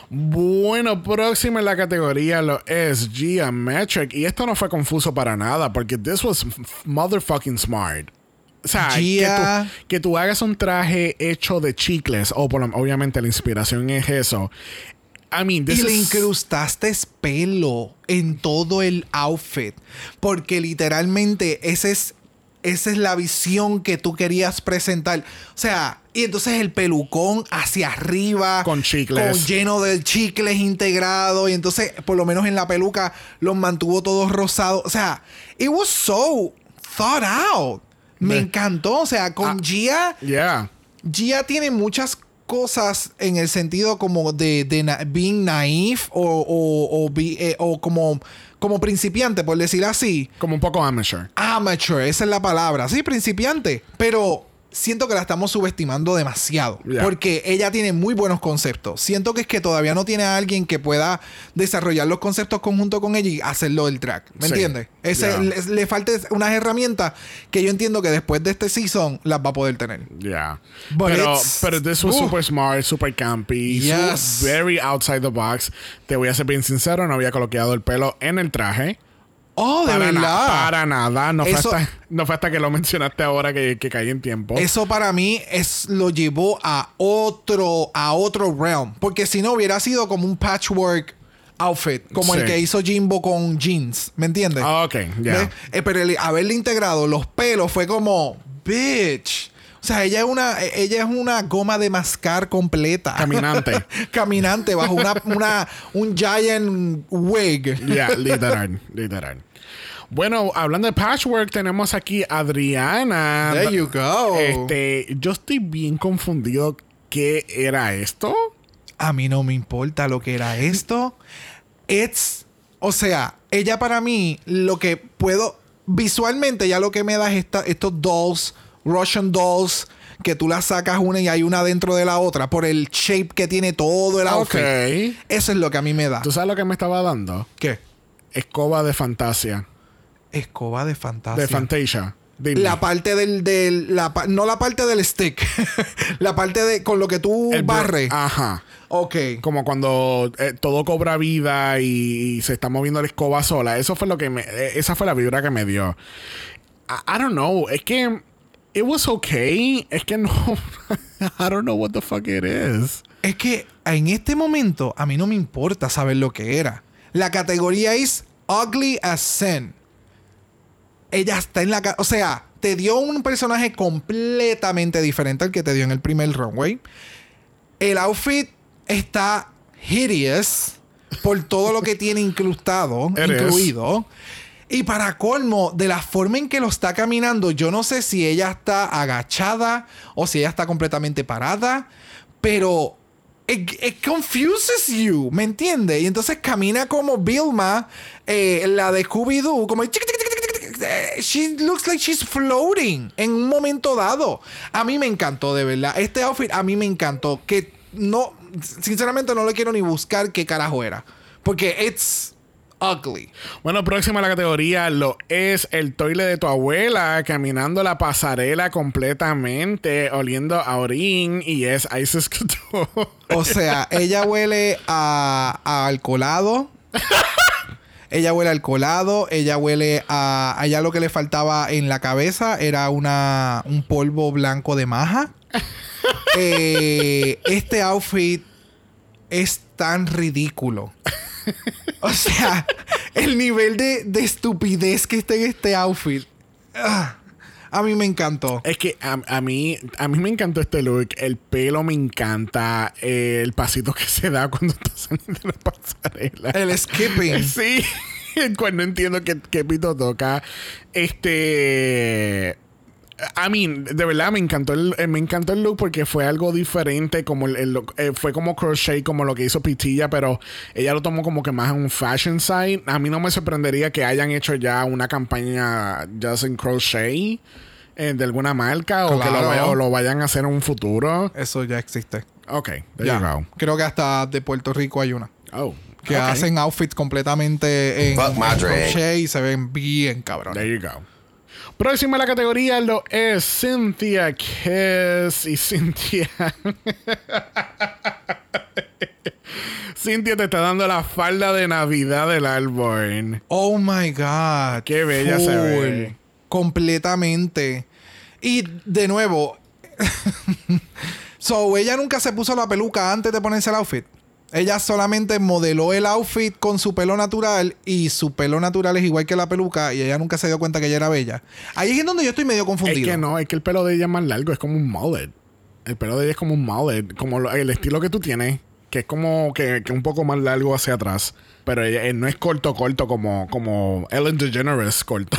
Bueno, próxima en la categoría lo es Geometric. Y esto no fue confuso para nada, porque this was motherfucking smart. O sea, que Gia- tú, que tú hagas un traje hecho de chicles, o por obviamente la inspiración es eso. I mean, this Y le is- incrustaste pelo en todo el outfit. Porque literalmente ese es, esa es la visión que tú querías presentar. O sea, y entonces el pelucón hacia arriba. Con chicles. Con lleno de chicles integrados. Y entonces, por lo menos en la peluca, los mantuvo todos rosados. O sea, it was so thought out. Me encantó. O sea, con Ah. Gia. Yeah. Gia tiene muchas cosas en el sentido como de, de na- being naif o, o, o be- eh, o como, como principiante, por decir así. Como un poco amateur. Amateur, esa es la palabra. Sí, principiante. Pero siento que la estamos subestimando demasiado. Yeah. Porque ella tiene muy buenos conceptos. Siento que es que todavía no tiene a alguien que pueda desarrollar los conceptos conjunto con ella y hacerlo del track. ¿Me Sí. entiendes? Ese, Yeah. le, le falta unas herramientas que yo entiendo que después de este season las va a poder tener. Yeah. But pero, pero this was Uf. super smart, super campy, Yes. very outside the box. Te voy a ser bien sincero, no había colocado el pelo en el traje. Oh, de para, na- verdad. para nada. No fue, hasta, no fue hasta que lo mencionaste ahora que, que caí en tiempo. Eso para mí es lo llevó a otro a otro realm, porque si no hubiera sido como un patchwork outfit, como el que hizo Jimbo con jeans, ¿me entiendes? Ah, ok, ya. Eh, pero el haberle integrado los pelos fue como bitch. O sea, ella es una ella es una goma de mascar completa. Caminante. Caminante bajo una, una un giant wig. Ya, literal, literal. Bueno, hablando de patchwork, tenemos aquí a Adriana. There you go. Este, yo estoy bien confundido. ¿Qué era esto? A mí no me importa lo que era esto. It's. O sea, ella para mí, lo que puedo. Visualmente, ya lo que me da es esta- estos dolls, Russian dolls, que tú las sacas una y hay una dentro de la otra, por el shape que tiene todo el outfit. Ok. Eso es lo que a mí me da. ¿Tú sabes lo que me estaba dando? ¿Qué? Escoba de fantasía. Escoba de fantasía. De Fantasia. Dime. La parte del, del la no la parte del stick, la parte de con lo que tú El barres. Ajá. Ok. Como cuando eh, todo cobra vida y, y se está moviendo la escoba sola. Eso fue lo que me. eh, esa fue la vibra que me dio. I, I don't know. Es que. It was okay. Es que no. I don't know what the fuck it is. Es que en este momento a mí no me importa saber lo que era. La categoría es Ugly as Sin. Ella está en la... O sea, te dio un personaje completamente diferente al que te dio en el primer runway. El outfit está hideous por todo lo que tiene incrustado, incluido. Y para colmo, de la forma en que lo está caminando, yo no sé si ella está agachada o si ella está completamente parada, pero it, confuses you, ¿me entiendes? Y entonces camina como Vilma, eh, la de Scooby-Doo, como... eh, She looks like she's floating en un momento dado. A mí me encantó, de verdad. Este outfit a mí me encantó. Que no, sinceramente no le quiero ni buscar qué carajo era. Porque it's ugly. Bueno, próxima a la categoría lo es el toile de tu abuela caminando la pasarela completamente, oliendo a orín y es Isis Couture. O sea, ella huele a, a alcoholado. Ella huele al colado, ella huele a. Allá lo que le faltaba en la cabeza era una, un polvo blanco de maja. Eh, este outfit es tan ridículo. O sea, el nivel de, de estupidez que está en este outfit. ah, a mí me encantó. Es que a, a mí a mí me encantó este look. El pelo me encanta. el pasito que se da cuando está saliendo de la pasarela. El skipping. Sí. Cuando entiendo que, que Pito toca. Este. A mí, de verdad me encantó el, eh, me encantó el look porque fue algo diferente, como el, el look- eh, fue como crochet, como lo que hizo Pitilla, pero ella lo tomó como que más en un fashion side. A mí no me sorprendería que hayan hecho ya una campaña just en crochet eh, de alguna marca o que lo, o vayan a hacer en un futuro. Eso ya existe. Ok, there Ya. you go. Creo que hasta de Puerto Rico hay una. Oh, Que ok. hacen outfits completamente en, en crochet y se ven bien cabrón. There you go. Próxima a la categoría lo es Cynthia Kiss y Cynthia. Cynthia te está dando la falda de Navidad del árbol. Oh my God. Qué bella se ve. Completamente. Y de nuevo. so, ella nunca se puso la peluca antes de ponerse el outfit. Ella solamente modeló el outfit con su pelo natural y su pelo natural es igual que la peluca y ella nunca se dio cuenta que ella era bella. Ahí es donde yo estoy medio Es confundido. que no, es que el pelo de ella es más largo, es como un mullet. El pelo de ella es como un mullet, como el estilo que tú tienes, que es como que, que un poco más largo hacia atrás. Pero ella, eh, no es corto, corto como, como Ellen DeGeneres corto.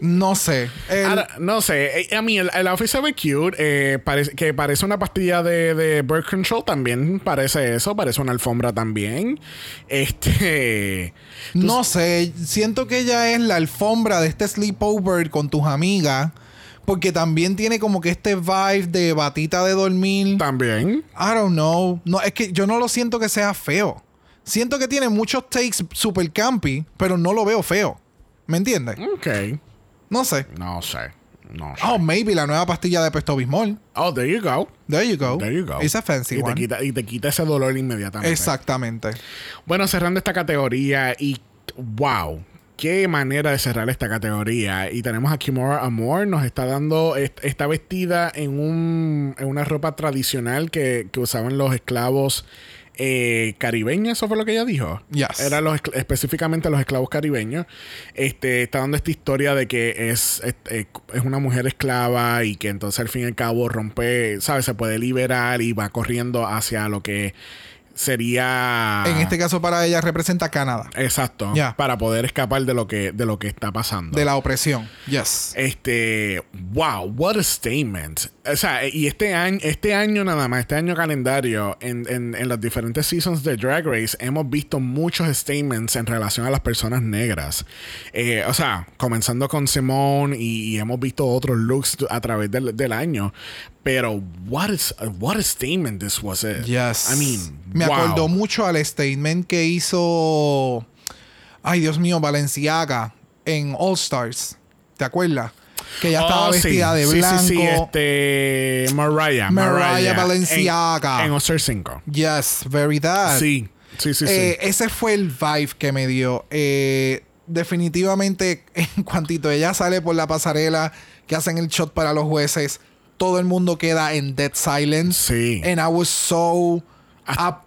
No sé. El- Ahora, no sé, eh, a mí el, el outfit se ve cute, eh, parece, que parece una pastilla de, de birth control también, parece eso, parece una alfombra también. Este... No sé, siento que ella es la alfombra de este sleepover con tus amigas. Porque también tiene como que este vibe de batita de dormir. También. I don't know. No, es que yo no lo siento que sea feo. Siento que tiene muchos takes super campy, pero no lo veo feo. ¿Me entiendes? Ok. No sé. No sé. No sé. Oh, maybe la nueva pastilla de Pesto Bismol. Oh, there you go. There you go. There you go. It's a fancy y te, one. quita, y te quita ese dolor inmediatamente. Exactamente. Bueno, cerrando esta categoría y wow, qué manera de cerrar esta categoría. Y tenemos a Kimora Amor, nos está dando, est- está vestida en, un, en una ropa tradicional que, que usaban los esclavos eh, caribeños, eso fue lo que ella dijo. Yes. Era los, específicamente los esclavos caribeños. Este, está dando esta historia de que es, es, eh, es una mujer esclava y que entonces al fin y al cabo rompe, ¿sabes? Se puede liberar y va corriendo hacia lo que sería... En este caso para ella representa Canadá. Exacto. Para poder escapar de lo que, de lo que está pasando. De la opresión. Yes. Este, wow, what a statement. O sea, y este año, este año nada más, este año calendario, en, en, en las diferentes seasons de Drag Race, hemos visto muchos statements en relación a las personas negras. Eh, o sea, comenzando con Simone y, y hemos visto otros looks a través del, del año. Pero, what, is, what a statement this was. It. Yes. I mean, Me wow. acordó mucho al statement que hizo. Ay, Dios mío, Valenciaga en All Stars. ¿Te acuerdas? Que ella estaba Oh, sí. vestida de Sí, blanco. Sí, sí, este. Mariah. Mariah En- Balenciaga. En, en All-Star 5. Yes, very that. Sí, sí, sí, sí. Eh, Ese fue el vibe que me dio. Eh, definitivamente, en cuantito ella sale por la pasarela, que hacen el shot para los jueces, todo el mundo queda en dead silence. Sí. And I was so. up-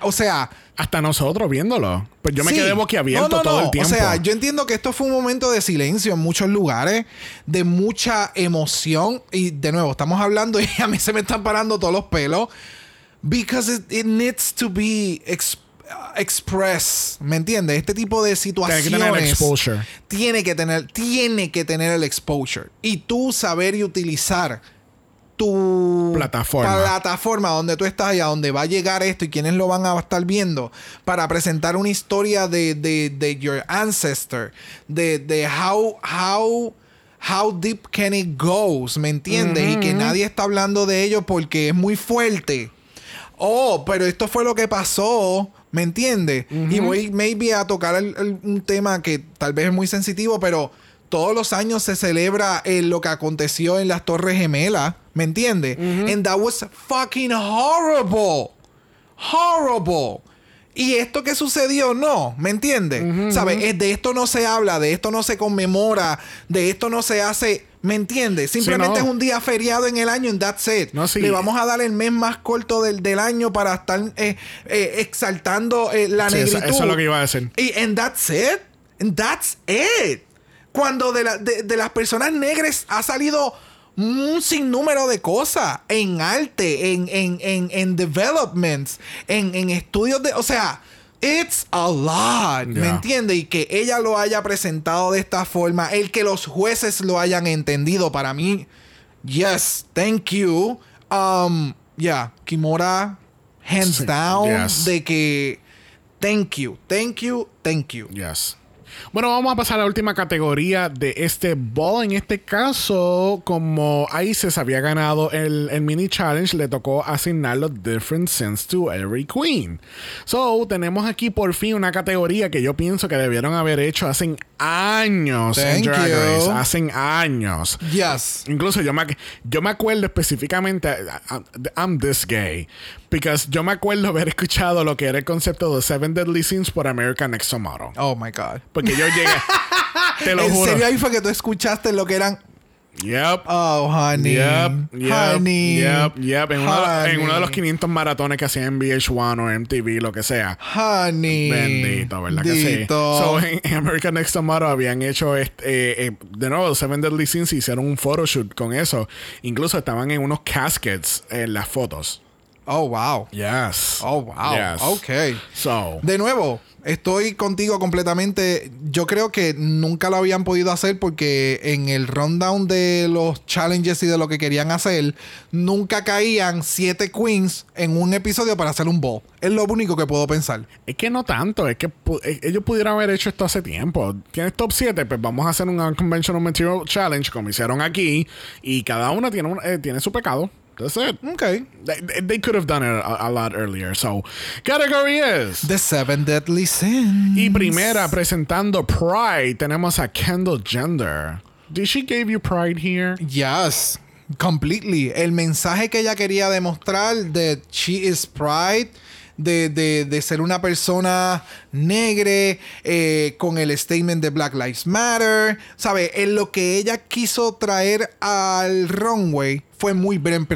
o sea. Hasta nosotros viéndolo. Pues yo me sí. quedé boquiabierto No, no, todo no. el tiempo. O sea, yo entiendo que esto fue un momento de silencio en muchos lugares, de mucha emoción. Y de nuevo, estamos hablando y a mí se me están parando todos los pelos. Because it, it needs to be uh, expressed. ¿Me entiendes? Este tipo de Tiene situaciones. que tener el exposure. Tiene que tener, tiene que tener el exposure. Y tú saber y utilizar tu Plataforma. plataforma donde tú estás y a donde va a llegar esto y quiénes lo van a estar viendo para presentar una historia de, de, de your ancestor, de, de how, how, how deep can it goes, ¿me entiendes? Y que nadie está hablando de ello porque es muy fuerte. Oh, pero esto fue lo que pasó, ¿me entiendes? Y voy maybe a tocar el- el- un tema que tal vez es muy sensitivo, pero todos los años se celebra eh, lo que aconteció en las Torres Gemelas, ¿me entiendes? And that was fucking horrible. Horrible. Y esto que sucedió, no, ¿me entiendes? ¿Sabes? Es De esto no se habla, de esto no se conmemora, de esto no se hace, ¿me entiendes? Simplemente no. es un día feriado en el año and that's it. No, sí. Le vamos a dar el mes más corto del, del año para estar eh, eh, exaltando eh, la Sí, eso- negritud. eso es lo que iba a decir. Y and that's it. And that's it. Cuando de, la- de- de las personas negras ha salido un sinnúmero de cosas en arte, en, en, en, en developments, en, en estudios de. O sea, it's a lot. ¿Me entiendes? Y que ella lo haya presentado de esta forma, el que los jueces lo hayan entendido, para mí, yes, thank you. Um, yeah, Kimura, hands down, yes. de que thank you, thank you, thank you. Yes. Bueno, vamos a pasar a la última categoría de este ball. En este caso, como Isis había ganado el, el mini challenge, le tocó asignar los different sins to every queen. So, tenemos aquí por fin una categoría que yo pienso que debieron haber hecho hace años en Thank Drag you. Race. Hace años. Yes. Incluso yo me, yo me acuerdo específicamente, I'm this gay, because yo me acuerdo haber escuchado lo que era el concepto de Seven Deadly Sins por American Next Top Model. Oh my God. Porque yo llegué, te lo ¿En juro. serio ahí fue que tú escuchaste lo que eran? Yep. Oh, honey. Yep, yep, honey. yep, yep. En uno, de- en Honey. uno de los 500 maratones que hacían en VH1 o MTV, lo que sea. Honey. Bendito, ¿verdad que sí? So, en, en American Next Model habían hecho, este, eh, eh, de nuevo, Seven Deadly Sins hicieron un photoshoot con eso. Incluso estaban en unos caskets en las fotos. Oh, wow. Yes. Oh, wow. Yes. Ok. So, De nuevo, estoy contigo completamente. Yo creo que nunca lo habían podido hacer porque en el rundown de los challenges y de lo que querían hacer, nunca caían siete queens en un episodio para hacer un ball. Es lo único que puedo pensar. es que no tanto, es que pu- eh, ellos pudieran haber hecho esto hace tiempo. Tienes top 7, pues vamos a hacer un Unconventional Material Challenge como hicieron aquí y cada una tiene, un- eh, tiene su pecado. That's it. Ok. They, they- they could have done it a, a lot earlier. So, category is. The Seven Deadly Sins. Y primera, presentando Pride, tenemos a Kendall Gender. Did she give you pride here? Yes, completely. El mensaje que ella quería demostrar de she is pride, de, de- de ser una persona negre, eh, con el statement de Black Lives Matter, ¿sabe? En lo que ella quiso traer al runway fue muy bien,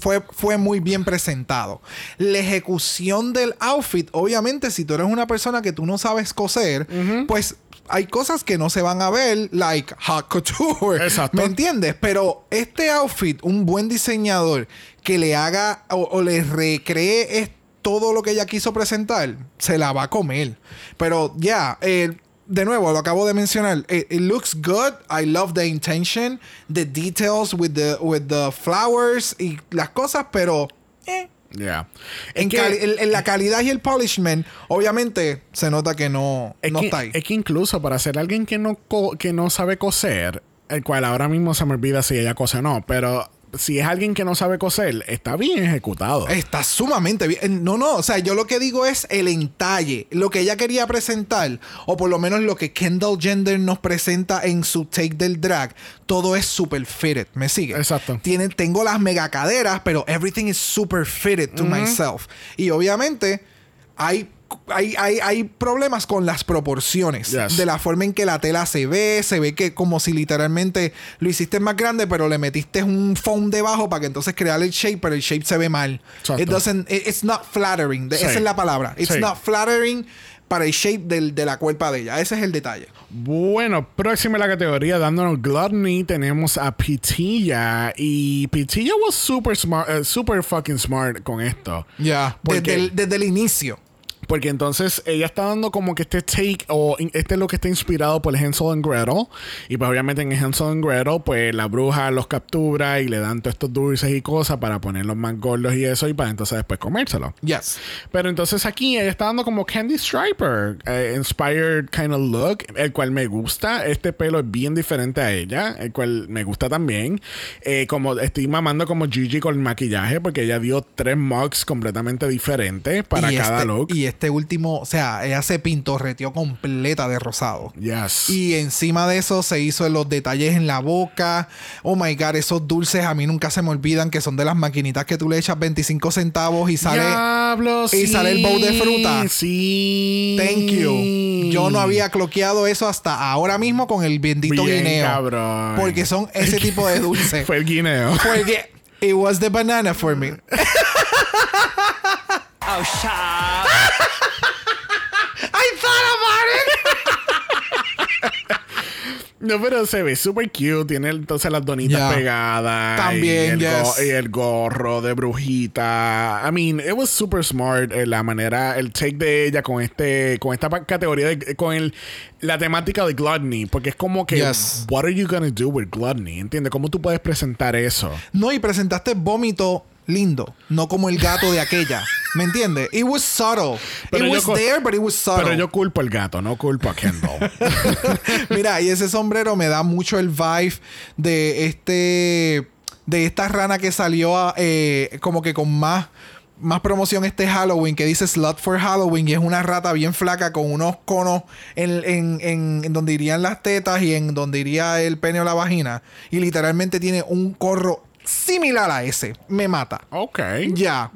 fue, fue muy bien presentado. La ejecución del outfit, obviamente, si tú eres una persona que tú no sabes coser, pues hay cosas que no se van a ver, like hot couture. Exacto. ¿Me entiendes? Pero este outfit, un buen diseñador que le haga o, o le recree es- todo lo que ella quiso presentar, se la va a comer. Pero ya, eh, de nuevo, lo acabo de mencionar. It, it looks good. I love the intention, the details with the, with the flowers y las cosas, pero eh, Yeah. En, que- en- en la calidad y el polishment, obviamente se nota que no, Es no que, está ahí. es que incluso para ser alguien que no, que no sabe coser, el cual ahora mismo se me olvida si ella cose o no, pero si es alguien que no sabe coser, está bien ejecutado. Está sumamente bien. No, no, o sea, yo lo que digo es el entalle, lo que ella quería presentar, o por lo menos lo que Kendall Gender nos presenta en su take del drag, todo es super fitted, ¿me sigue? Exacto. Tiene, tengo las mega caderas, pero everything is super fitted to myself. Y obviamente hay... Hay, hay, hay problemas con las proporciones Yes. de la forma en que la tela se ve. Se ve que como si literalmente lo hiciste más grande, pero le metiste un foam debajo para que entonces crear el shape, pero el shape se ve mal. It doesn't, it- it's not flattering. Sí. Esa es la palabra. It's Sí. not flattering para el shape del- de la cuerpa de ella. Ese es el detalle. Bueno, próxima en la categoría, dándonos Gluttony, tenemos a Pitilla. Y Pitilla was super smart, eh, super fucking smart con esto. Ya. Porque- Desde, desde el inicio. Porque entonces ella está dando como que este take, o este es lo que está inspirado por Hansel and Gretel. Y pues obviamente en Hansel and Gretel, pues la bruja los captura y le dan todos estos dulces y cosas para ponerlos más gordos y eso, y para entonces después comérselos. Yes. Pero entonces aquí ella está dando como Candy Striper, eh, inspired kind of look, el cual me gusta. Este pelo es bien diferente a ella, el cual me gusta también. Eh, como estoy mamando como Gigi con el maquillaje, porque ella dio tres mugs completamente diferentes para y cada este, look. Y este este último, o sea, ella se pintorreteó completa de rosado. Yes. Y encima de eso se hizo los detalles en la boca. Oh my god, esos dulces a mí nunca se me olvidan que son de las maquinitas que tú le echas 25 centavos y sale. Diablo, y sale el bowl de fruta. Sí. Thank you. Yo no había cloqueado eso hasta ahora mismo con el bendito Bien, guineo. cabrón. Porque son ese tipo de dulces. Fue el guineo. Porque it was the banana for me. Oh, shut I thought No, pero se ve súper cute. Tiene entonces las donitas pegadas. También, y el, yes. y el gorro de brujita. I mean, it was super smart. eh, la manera, el take de ella con este, con esta categoría, de, con el, la temática de gluttony. Porque es como que, Yes. what are you gonna do with gluttony? ¿Entiendes? ¿Cómo tú puedes presentar eso? No, y presentaste vómito lindo, no como el gato de aquella. ¿Me entiendes? It was subtle. Pero it was there, but it was subtle. Pero yo culpo al gato, no culpo a Kendall. Mira, y ese sombrero me da mucho el vibe de este. De esta rana que salió a, eh, como que con más. Más promoción este Halloween que dice Slut for Halloween y es una rata bien flaca con unos conos en, en- en- en donde irían las tetas y en donde iría el pene o la vagina. Y literalmente tiene un corro similar a ese. Me mata. ok. Ya.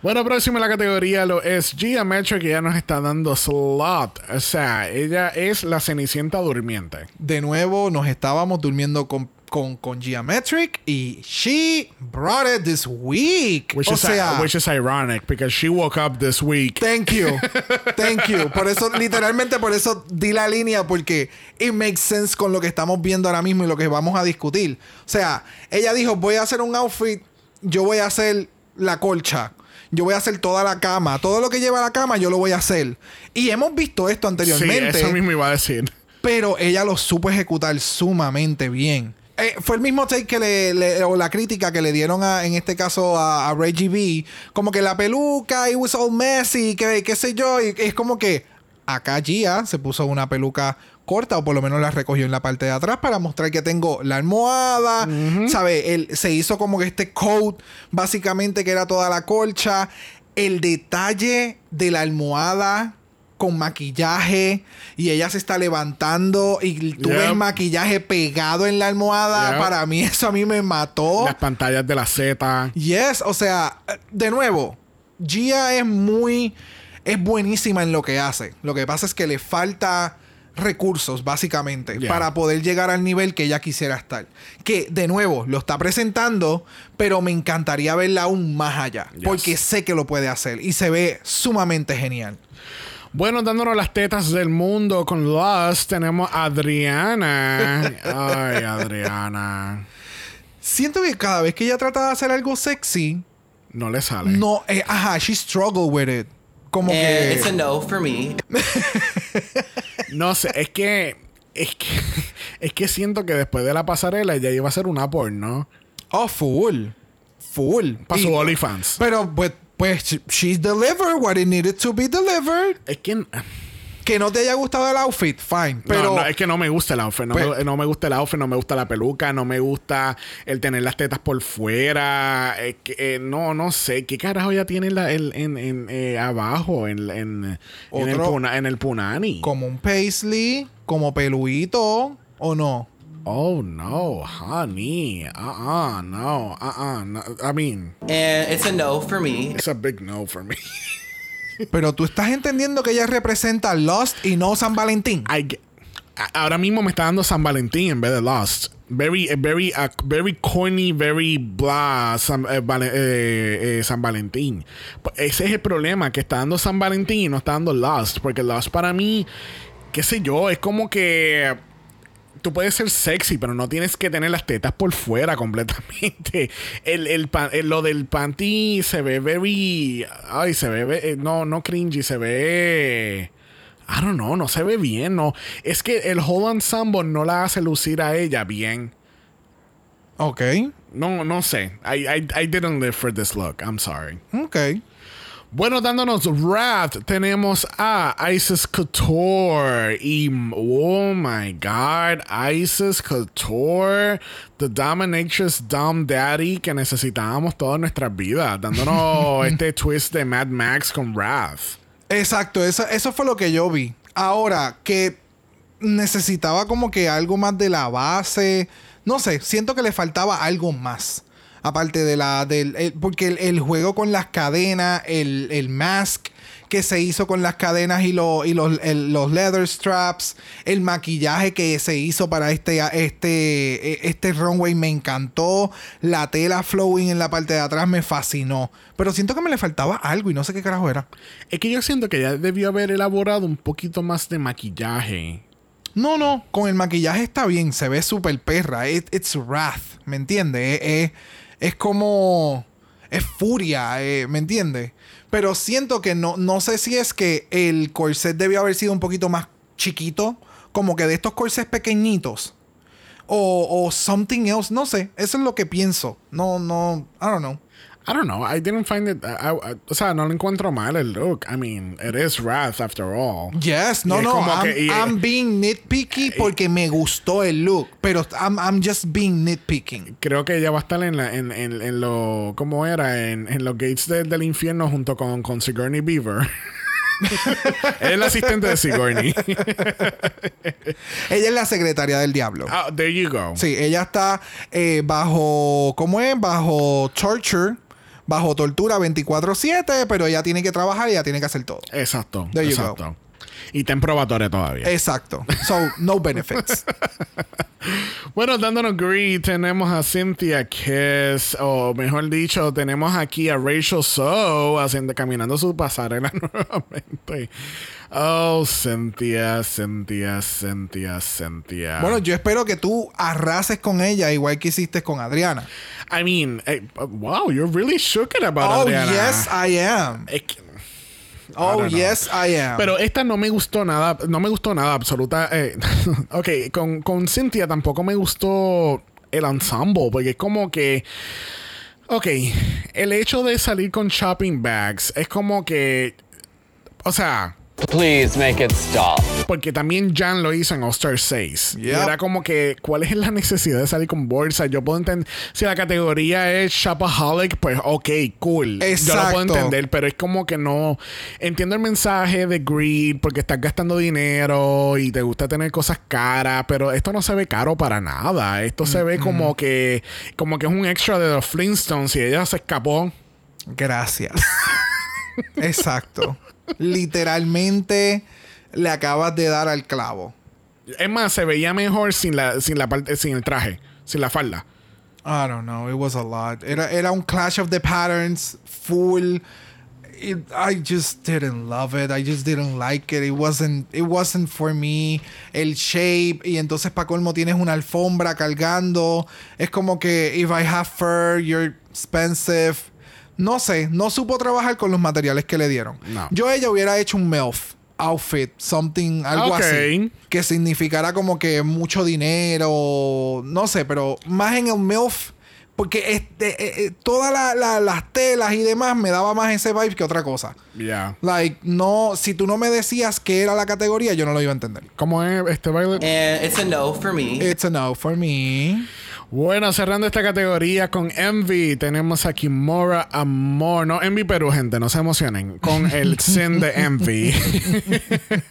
Bueno, próximo en la categoría lo es Gia Metro, que ya nos está dando slot. O sea, ella es la cenicienta durmiente. De nuevo, nos estábamos durmiendo con, con, con Geometric y she brought it this week. Which, o is, sea, which is ironic because she woke up this week. thank you. Thank you. Por eso, literalmente, por eso di la línea porque it makes sense con lo que estamos viendo ahora mismo y lo que vamos a discutir. O sea, ella dijo, voy a hacer un outfit, yo voy a hacer la colcha. Yo voy a hacer toda la cama. Todo lo que lleva la cama, yo lo voy a hacer. Y hemos visto esto Sí, anteriormente. eso mismo iba a decir. pero ella lo supo ejecutar sumamente bien. Eh, fue el mismo take que le, le- o la crítica que le dieron a, en este caso a, a Reggie B. Como que la peluca, it was all messy, que qué sé yo. Y es como que acá Gia se puso una peluca corta o por lo menos la recogió en la parte de atrás para mostrar que tengo la almohada, ¿sabe? Él se hizo como que este coat básicamente que era toda la colcha, el detalle de la almohada con maquillaje y ella se está levantando y tú Yep. ves maquillaje pegado en la almohada. Yep. Para mí eso a mí me mató. Las pantallas de la Z. Yes, o sea, de nuevo, Gia es muy, es buenísima en lo que hace. Lo que pasa es que le falta recursos, básicamente, Yeah. para poder llegar al nivel que ella quisiera estar. Que, de nuevo, lo está presentando, pero me encantaría verla aún más allá, Yes. porque sé que lo puede hacer y se ve sumamente genial. Bueno, dándonos las tetas del mundo con Lost, tenemos a Adriana. Ay, Adriana. Siento que cada vez que ella trata de hacer algo sexy, No le sale. no, eh, ajá, she struggle with it. Como And que... it's a no for me. No sé, es que. Es que, es que siento que después de la pasarela ya iba a ser una porno. Oh, full. Full. Para su OnlyFans. Pero, pues, pues, she- she's delivered what it needed to be delivered. Es que. Que no te haya gustado el outfit, fine. Pero, no, no, es que no me gusta el outfit. No, Pues- me, no me gusta el outfit, no me gusta la peluca, no me gusta el tener las tetas por fuera. Es que, eh, no, no sé. ¿Qué carajo ya tiene la, el, en, en, eh, abajo en, en, en, el puna- en el punani? como un paisley, como peluito, ¿o no? Oh, no, honey. Uh-uh, no. Uh-uh. no. I mean, And it's a no for me. it's a big no for me. Pero tú estás entendiendo que ella representa Lost y no San Valentín. I ahora mismo me está dando San Valentín en vez de Lost. Very, eh, very, uh, very corny, very blah San, eh, Vale- eh, eh, San Valentín. Ese es el problema, que está dando San Valentín y no está dando Lost. Porque Lost para mí, qué sé yo, es como que tú puedes ser sexy, pero no tienes que tener las tetas por fuera completamente. El, el, pan- el- lo del panty se ve very. Ay, se ve. ve- eh, No, no cringy, se ve. I don't know, no se ve bien, no. Es que el whole ensemble no la hace lucir a ella bien. Ok. No, no sé. I, I, I didn't live for this look. I'm sorry. Ok. Bueno, dándonos Wrath, tenemos a Isis Couture. Y, oh my god, Isis Couture, The Dominatrix Dom Daddy que necesitábamos toda nuestras vidas, dándonos este twist de Mad Max con Wrath. Exacto, eso, eso fue lo que yo vi. Ahora, que necesitaba como que algo más de la base. No sé, siento que le faltaba algo más. Aparte de la. Del, el- porque el, el juego con las cadenas, el, el mask que se hizo con las cadenas y, lo- y los, el- los leather straps, el maquillaje que se hizo para este, este, este runway me encantó, la tela flowing en la parte de atrás me fascinó, pero siento que me le faltaba algo y no sé qué carajo era. Es que yo siento que ya debió haber elaborado un poquito más de maquillaje. No, no, con el maquillaje está bien, se ve súper perra. It- it's wrath, ¿me entiendes? Es, es- es como. Es furia, eh, ¿me entiendes? Pero siento que no, no sé si es que el corset debió haber sido un poquito más chiquito, como que de estos corsets pequeñitos. O, o something else, no sé, eso es lo que pienso. No, no, I don't know. I don't know. I didn't find it. I- I- o sea, no lo encuentro mal el look. I mean, it is Wrath after all. Yes, no, no, I'm, que- y- I'm being nitpicky porque me gustó el look, pero I'm, I'm just being nitpicking. Creo que ella va a estar en, la, en, en, en lo. ¿Cómo era? En, en los gates de- del infierno junto con, con Sigourney Beaver. es el asistente de Sigourney. Ella es la secretaria del diablo. Ah, there you go. Sí, ella está eh, bajo, ¿cómo es? Bajo torture, bajo tortura 24/7, pero ella tiene que trabajar y ella tiene que hacer todo. Exacto. There you exacto. Y está en probatoria todavía. Exacto. So, no benefits. Bueno, dándonos greed, tenemos a Cynthia Kiss, o mejor dicho, tenemos aquí a Rachel So haciendo, caminando su pasarela nuevamente. Oh, Cynthia, Cynthia, Cynthia, Cynthia. bueno, yo espero que tú arrases con ella igual que hiciste con Adriana. I mean, eh, wow, you're really shook about Oh, Adriana. yes, I am. Es que- Oh, yes, I am. Pero esta no me gustó nada, no me gustó nada absoluta. eh, ok, con, con Cynthia tampoco me gustó el ensemble, porque es como que. Ok, el hecho de salir con shopping bags es como que. O sea, Please make it stop. porque también Jan lo hizo en All Star 6. Y era como que, ¿cuál es la necesidad de salir con bolsa? Yo puedo entender, si la categoría es shopaholic, pues ok, cool. Yo lo Exacto. puedo entender, pero es como que no. Entiendo el mensaje de greed porque estás gastando dinero y te gusta tener cosas caras, pero esto no se ve caro para nada. Esto se ve como que, como que es un extra de los Flintstones y ella se escapó. Gracias. Exacto. Literalmente le acabas de dar al clavo. Es más, se veía mejor sin la, sin la parte, sin el traje, sin la falda. I don't know. It was a lot. Era, era un clash of the patterns full. It, I just didn't love it. I just didn't like it. It wasn't. It wasn't for me. El shape y entonces para colmo tienes una alfombra cargando. Es como que if I have fur, you're expensive. No sé. No supo trabajar con los materiales que le dieron. No. Yo ella hubiera hecho un MILF outfit, something, algo Ok. así. Que significara como que mucho dinero, no sé, pero más en el MILF, porque este, eh, eh, todas la- la- las telas y demás me daba más ese vibe que otra cosa. Ya. Like, no, si tú no me decías qué era la categoría, yo no lo iba a entender. ¿Cómo es este baile? And it's a no for me. It's a no for me. Bueno, cerrando esta categoría con Envy, tenemos a Kimora Amor. No Envy Perú, gente, no se emocionen. Con el sin de Envy.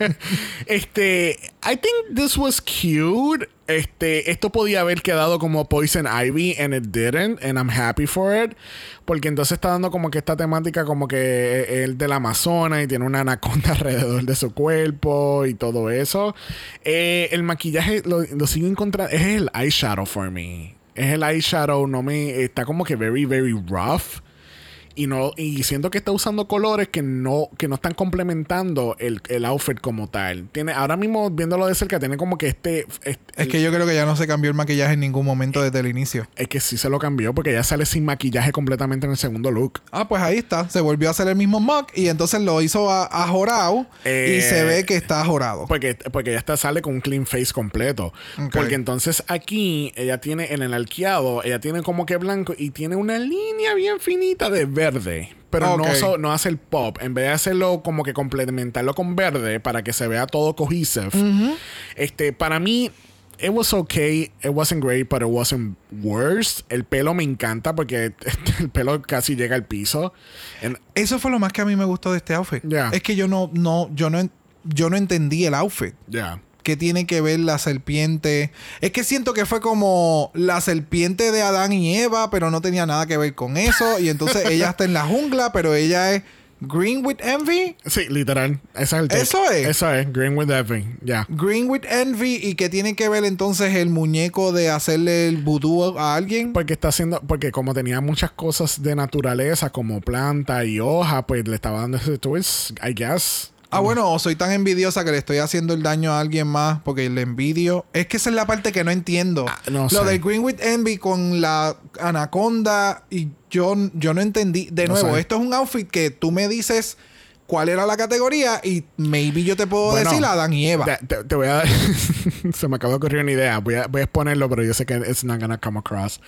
este, I think this was cute. Este, esto podía haber quedado como Poison Ivy and it didn't, and I'm happy for it. Porque entonces está dando como que esta temática como que el del Amazonas y tiene una anaconda alrededor de su cuerpo y todo eso. Eh, el maquillaje lo, lo sigo encontrando. Es el eyeshadow for me. Es el eyeshadow, no me. Está como que very, very rough. Y no, y siento que está usando colores que no, que no están complementando el, el outfit como tal. Tiene, ahora mismo, viéndolo de cerca, tiene como que este. este- Es que yo creo que ya no se cambió el maquillaje en ningún momento desde el inicio. es que sí se lo cambió porque ya sale sin maquillaje completamente en el segundo look. Ah, pues ahí está. Se volvió a hacer el mismo mock y entonces lo hizo a, a jorado Eh, y se ve que está jorado. Porque, porque ya está, sale con un clean face completo. Porque entonces aquí ella tiene en el arqueado, ella tiene como que blanco y tiene una línea bien finita de verde. Pero no, so- no hacer pop. En vez de hacerlo como que complementarlo con verde para que se vea todo cohesive. Este, para mí, it was okay. It wasn't great, but it wasn't worse. El pelo me encanta porque el pelo casi llega al piso. Eso fue lo más que a mí me gustó de este outfit. Ya. Es que yo no, no, yo no, yo no entendí el outfit. Ya. ¿Qué tiene que ver la serpiente? Es que siento que fue como la serpiente de Adán y Eva, pero no tenía nada que ver con eso. Y entonces ella está en la jungla, pero ella es Green with Envy. Sí, literal. Ese es el. Eso es. Eso es. Green with Envy. Ya. Green with Envy. ¿Y qué tiene que ver entonces el muñeco de hacerle el vudú a alguien? Porque está haciendo, porque como tenía muchas cosas de naturaleza, como planta y hoja, pues le estaba dando ese twist, I guess. Ah, bueno, o soy tan envidiosa que le estoy haciendo el daño a alguien más porque le envidio. Es que esa es la parte que no entiendo. Ah, no Lo sé. de Green with Envy con la anaconda y yo, yo no entendí. De No nuevo, sé. esto es un outfit que tú me dices cuál era la categoría y maybe yo te puedo Bueno, decir Adán y Eva. Te, voy a dar. se me acaba de ocurrir una idea. Voy a, voy a exponerlo, pero yo sé que it's not gonna come across.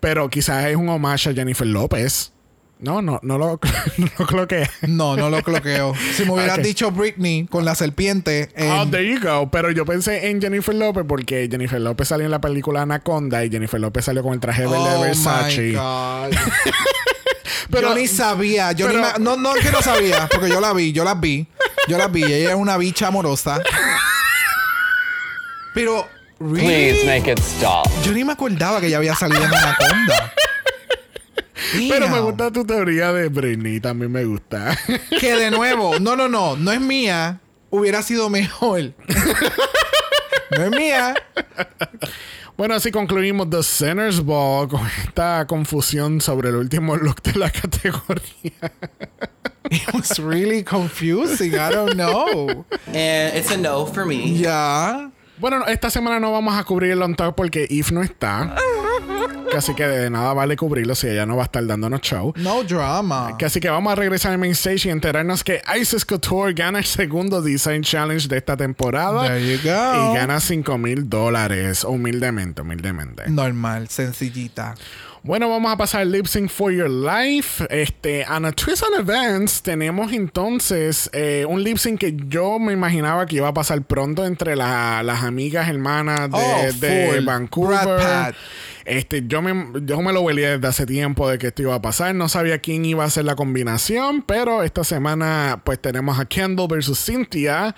Pero quizás es un homage a Jennifer López. No, no, no lo, no lo coloqué. No, no lo cloqueo. Si me hubieras dicho Britney con la serpiente. en- Oh, there you go. Pero yo pensé en Jennifer López porque Jennifer López salió en la película Anaconda y Jennifer López salió con el traje verde Oh de my Versace. God. Pero- yo ni sabía. Yo pero- ni ma- no, no es que no sabía, porque yo la vi, yo las vi. Yo las vi. Ella es una bicha amorosa. Pero, Please make it stop. Yo ni me acordaba que ella había salido en Anaconda. Pero me gusta tu teoría de Britney. También me gusta. Que de nuevo, no, no, no, no es mía. Hubiera sido mejor. no es mía. Bueno, así concluimos The Center's Ball con esta confusión sobre el último look de la categoría. It was really confusing. I don't know. And it's a no for me. Ya. Bueno, esta semana no vamos a cubrir el on top porque Eve no está. Así que de nada vale cubrirlo si ella no va a estar dándonos show. No drama. Así que vamos a regresar al main stage y enterarnos que Isis Couture gana el segundo Design Challenge de esta temporada. There you go. Y gana 5 mil dólares. Humildemente, humildemente. Normal, sencillita. Bueno, vamos a pasar al Lip Sync for Your Life. Este, a on Events tenemos entonces eh, un lip sync que yo me imaginaba que iba a pasar pronto entre la- las amigas hermanas de, Oh, de. Vancouver. Este, yo me, yo me lo huelía desde hace tiempo de que esto iba a pasar. No sabía quién iba a hacer la combinación, pero esta semana pues tenemos a Kendall versus Cynthia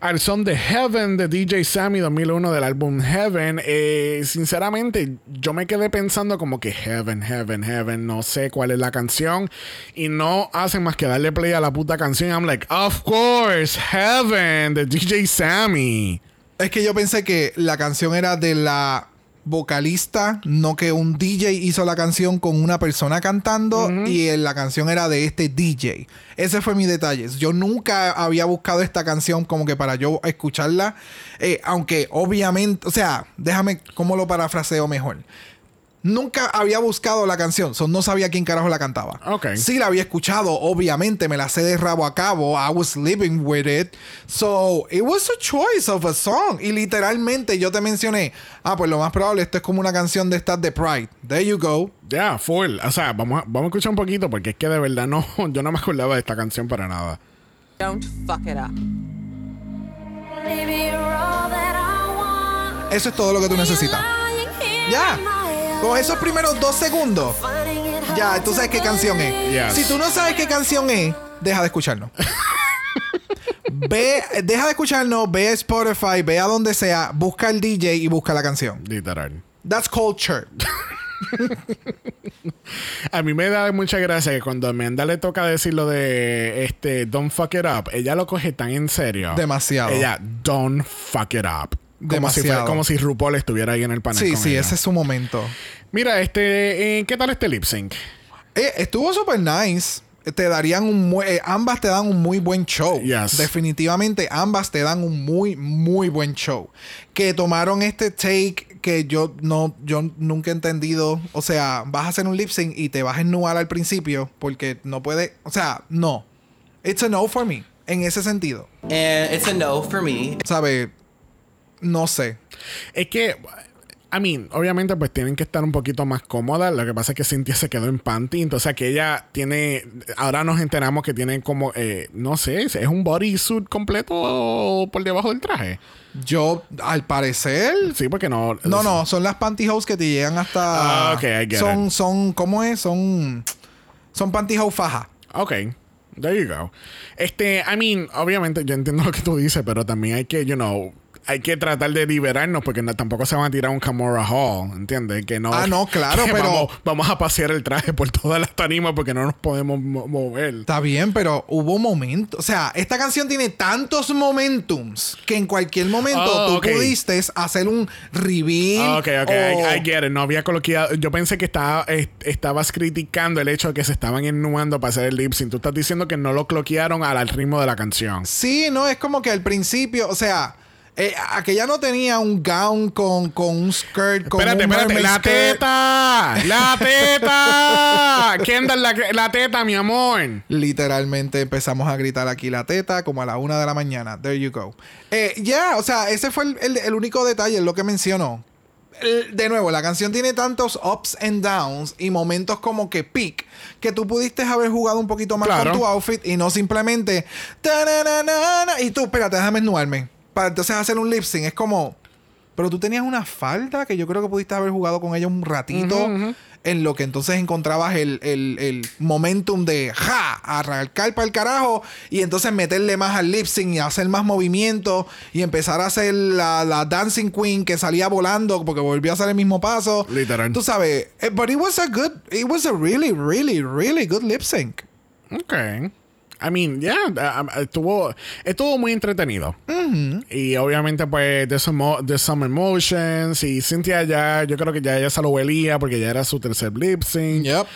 al son de Heaven de DJ Sammy 2001 del álbum Heaven. Eh, sinceramente, yo me quedé pensando como que Heaven, Heaven, Heaven, no sé cuál es la canción y no hacen más que darle play a la puta canción. I'm like, of course, Heaven de DJ Sammy. Es que yo pensé que la canción era de la vocalista, no que un DJ hizo la canción con una persona cantando y la canción era de este DJ. Ese fue mi detalle. Yo nunca había buscado esta canción como que para yo escucharla, eh, aunque obviamente, o sea, déjame cómo lo parafraseo mejor. Nunca había buscado la canción, so no sabía quién carajo la cantaba. Ok. Sí la había escuchado, obviamente, me la sé de rabo a cabo. I was living with it. So, it was a choice of a song. Y literalmente yo te mencioné, ah, pues lo más probable, esto es como una canción de estas de Pride. There you go. Ya, full. O sea, vamos a, vamos a escuchar un poquito porque es que de verdad no, yo no me acordaba de esta canción para nada. Don't fuck it up. Eso es todo lo que tú necesitas. Ya. Con esos primeros dos segundos, ya, tú sabes qué canción es. Yes. Si tú no sabes qué canción es, deja de escucharnos. ve, deja de escucharnos, ve a Spotify, ve a donde sea, busca el DJ y busca la canción. Literal. That's culture. A mí me da mucha gracia que cuando a Amanda le toca decir lo de este Don't fuck it up, ella lo coge tan en serio. Demasiado. Ella, don't fuck it up. Como si, como si RuPaul estuviera ahí en el panel. Sí, con sí, ella. ese es su momento. Mira, este, eh, ¿qué tal este lip sync? Eh, estuvo super nice. Te darían un muy, eh, ambas te dan un muy buen show. Yes. Definitivamente ambas te dan un muy muy buen show. Que tomaron este take que yo no yo nunca he entendido, o sea, vas a hacer un lip sync y te vas a ennuar al principio porque no puede, o sea, no. It's a no for me en ese sentido. And it's a no for me. ¿Sabe? No sé. Es que I mean, obviamente, pues tienen que estar un poquito más cómodas. Lo que pasa es que Cynthia se quedó en panty. Entonces, que ella tiene. Ahora nos enteramos que tiene como. eh, no sé, es un bodysuit completo por debajo del traje. Yo, al parecer. Sí, porque no. No, no, son las pantyhose que te llegan hasta. Ah, ok, I get son, it. son, ¿cómo es? Son. Son pantyhose faja. Ok. There you go. Este, I mean, obviamente yo entiendo lo que tú dices, pero también hay que, you know, hay que tratar de liberarnos porque no- tampoco se van a tirar un Camorra Hall, ¿entiendes? Que no. Ah, no, claro, pero- Vamos, vamos a pasear el traje por todas las tarimas porque no nos podemos mo- mover. Está bien, pero hubo momentos. O sea, esta canción tiene tantos momentums que en cualquier momento Oh, tú pudiste hacer un reveal. Ah, Ok, ok, o- I, I get it. No había coloquiado. Yo pensé que estaba, eh, estabas criticando el hecho de que se estaban ennuando para hacer el lip sync. Tú estás diciendo que no lo cloquearon al, al ritmo de la canción. Sí, no, es como que al principio, o sea, eh, aquella no tenía un gown con, con un skirt, con espérate, un espérate. ¡La skirt. teta! ¡La teta! Kendall, la, la teta, mi amor. Literalmente empezamos a gritar aquí la teta como a la una de la mañana. There you go. Eh, Ya, o sea, ese fue el, el- el único detalle, lo que mencionó. El- De nuevo, la canción tiene tantos ups and downs y momentos como que peak que tú pudiste haber jugado un poquito más Claro. con tu outfit y no simplemente y tú, espérate, déjame esnuarme para entonces hacer un lip sync. Es como, pero tú tenías una falda que yo creo que pudiste haber jugado con ella un ratito. En lo que entonces encontrabas el, el- el momentum de ja, arrancar para el carajo y entonces meterle más al lip sync y hacer más movimiento y empezar a hacer la, la dancing queen que salía volando porque volvió a hacer el mismo paso. Literal. Tú sabes, eh, but it was a good, it was a really, really, really good lip sync. Ok. I mean, yeah, estuvo, estuvo muy entretenido. Y obviamente, pues, some, there's some emotions. Y Cynthia ya, yo creo que ya ella se lo huelía porque ya era su tercer lip sync. Yep.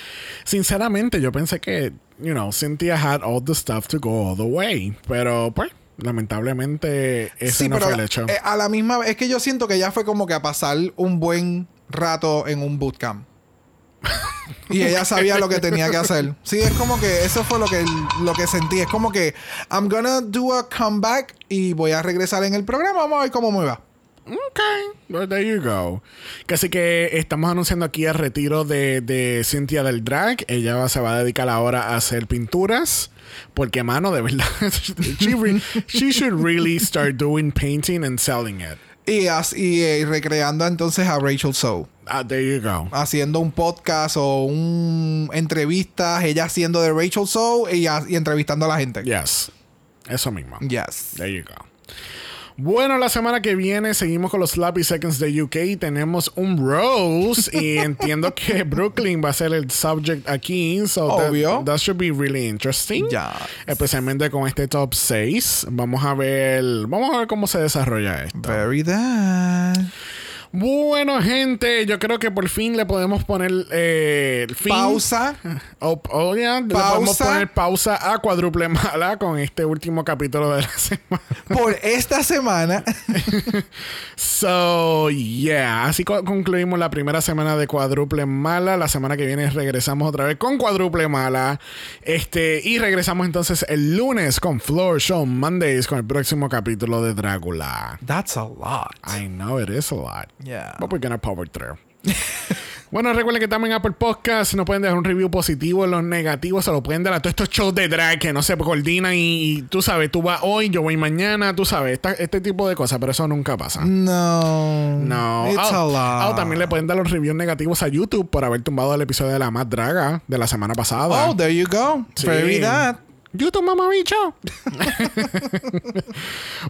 Sinceramente, yo pensé que, you know, Cynthia had all the stuff to go all the way. Pero, pues, lamentablemente, ese Sí, no fue el hecho. eh, a la misma vez, es que yo siento que ya fue como que a pasar un buen rato en un bootcamp. Y ella sabía lo que tenía que hacer. Sí, es como que eso fue lo que, lo que sentí. Es como que I'm gonna do a comeback y voy a regresar en el programa. Vamos a ver cómo me va. Ok, well, there you go. Así que estamos anunciando aquí el retiro de, de Cynthia del drag. Ella se va a dedicar ahora a hacer pinturas. Porque, mano, de verdad, she, re- she should really start doing painting and selling it. Y, as- y, eh, recreando entonces a Rachel So. Ah, there you go. Haciendo un podcast o un entrevistas, ella haciendo de Rachel So y, y entrevistando a la gente. Yes. Eso mismo. Yes. There you go. Bueno, la semana que viene seguimos con los Slappy Seconds de UK. Tenemos un Rose y entiendo que Brooklyn va a ser el subject aquí. So that- Obvio. That, should be really interesting. Yes. Especialmente con este top 6. Vamos a ver. Vamos a ver cómo se desarrolla esto. Very that. Bueno, gente, yo creo que por fin le podemos poner eh, fin. Pausa. Oh, oh, yeah, Le podemos Pausa. poner pausa a cuádruple mala con este último capítulo de la semana. Por esta semana. So, yeah. Así co- concluimos la primera semana de cuádruple mala. La semana que viene regresamos otra vez con cuádruple mala. Este, y regresamos entonces el lunes con Floor Show Mondays con el próximo capítulo de Drácula. That's a lot. I know it is a lot. Yeah. But we're gonna power through. bueno, recuerden que estamos en Apple Podcast. Nos pueden dejar un review positivo. Los negativos se lo pueden dar a todos estos shows de drag que no se coordinan. Y, y tú sabes, tú vas hoy, yo voy mañana. Tú sabes, esta- este tipo de cosas. Pero eso nunca pasa. No. No. It's Ah, a lot. ah, también le pueden dar los reviews negativos a YouTube por haber tumbado el episodio de la más draga de la semana pasada. Oh, there you go. Sí. Very that. YouTube, mamabicho.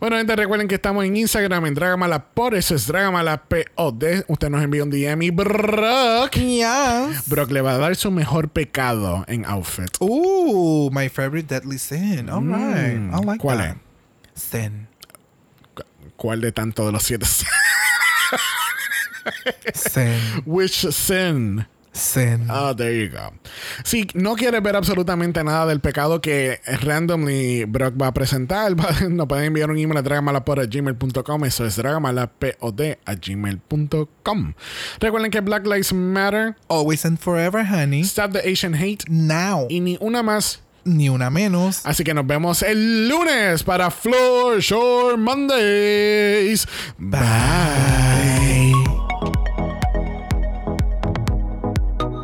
bueno, gente, recuerden que estamos en Instagram en Dragamala. Por eso es Dragamala POD. Usted nos envía un DM y Brock. Yes. Brock le va a dar su mejor pecado en outfit. Ooh, my favorite deadly sin. All right. I like Mm. ¿Cuál that. Sin. ¿Cuál de tanto de los siete? Sin. Which sin? Sin. Ah, there you go. Si no quieres ver absolutamente nada del pecado que randomly Brock va a presentar, nos pueden enviar un email a dragamalapod.gmail.com. Eso es dragamalapod a gmail.com. Recuerden que Black Lives Matter, Always and forever, honey. Stop the Asian Hate Now. y ni una más. Ni una menos. Así que nos vemos el lunes para Floor Shore Mondays. Bye.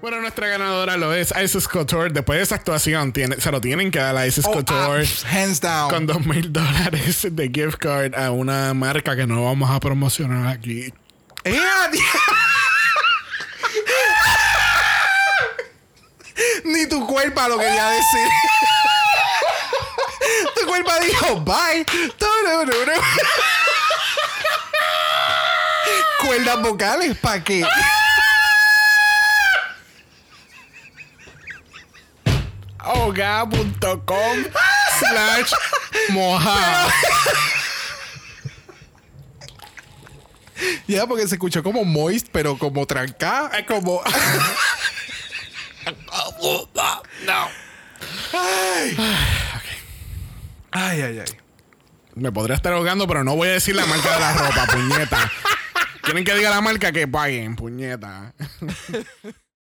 Bueno, nuestra ganadora lo es Isis Couture. Después de esa actuación, tiene, se lo tienen que dar a Isis Oh, Couture. ah, hands down. Con dos mil dólares de gift card a una marca que no vamos a promocionar aquí. ¡Eh, a di- Ni tu cuerpo lo quería decir. tu cuerpo dijo bye. Cuerdas vocales, ¿para qué? Hoga.com slash moja. Ya, porque se escuchó como moist, pero como trancada, como. No. Ay. Ay, ay, ay. Me podría estar ahogando, pero no voy a decir la marca de la ropa, puñeta. Quieren que diga la marca que paguen, puñeta.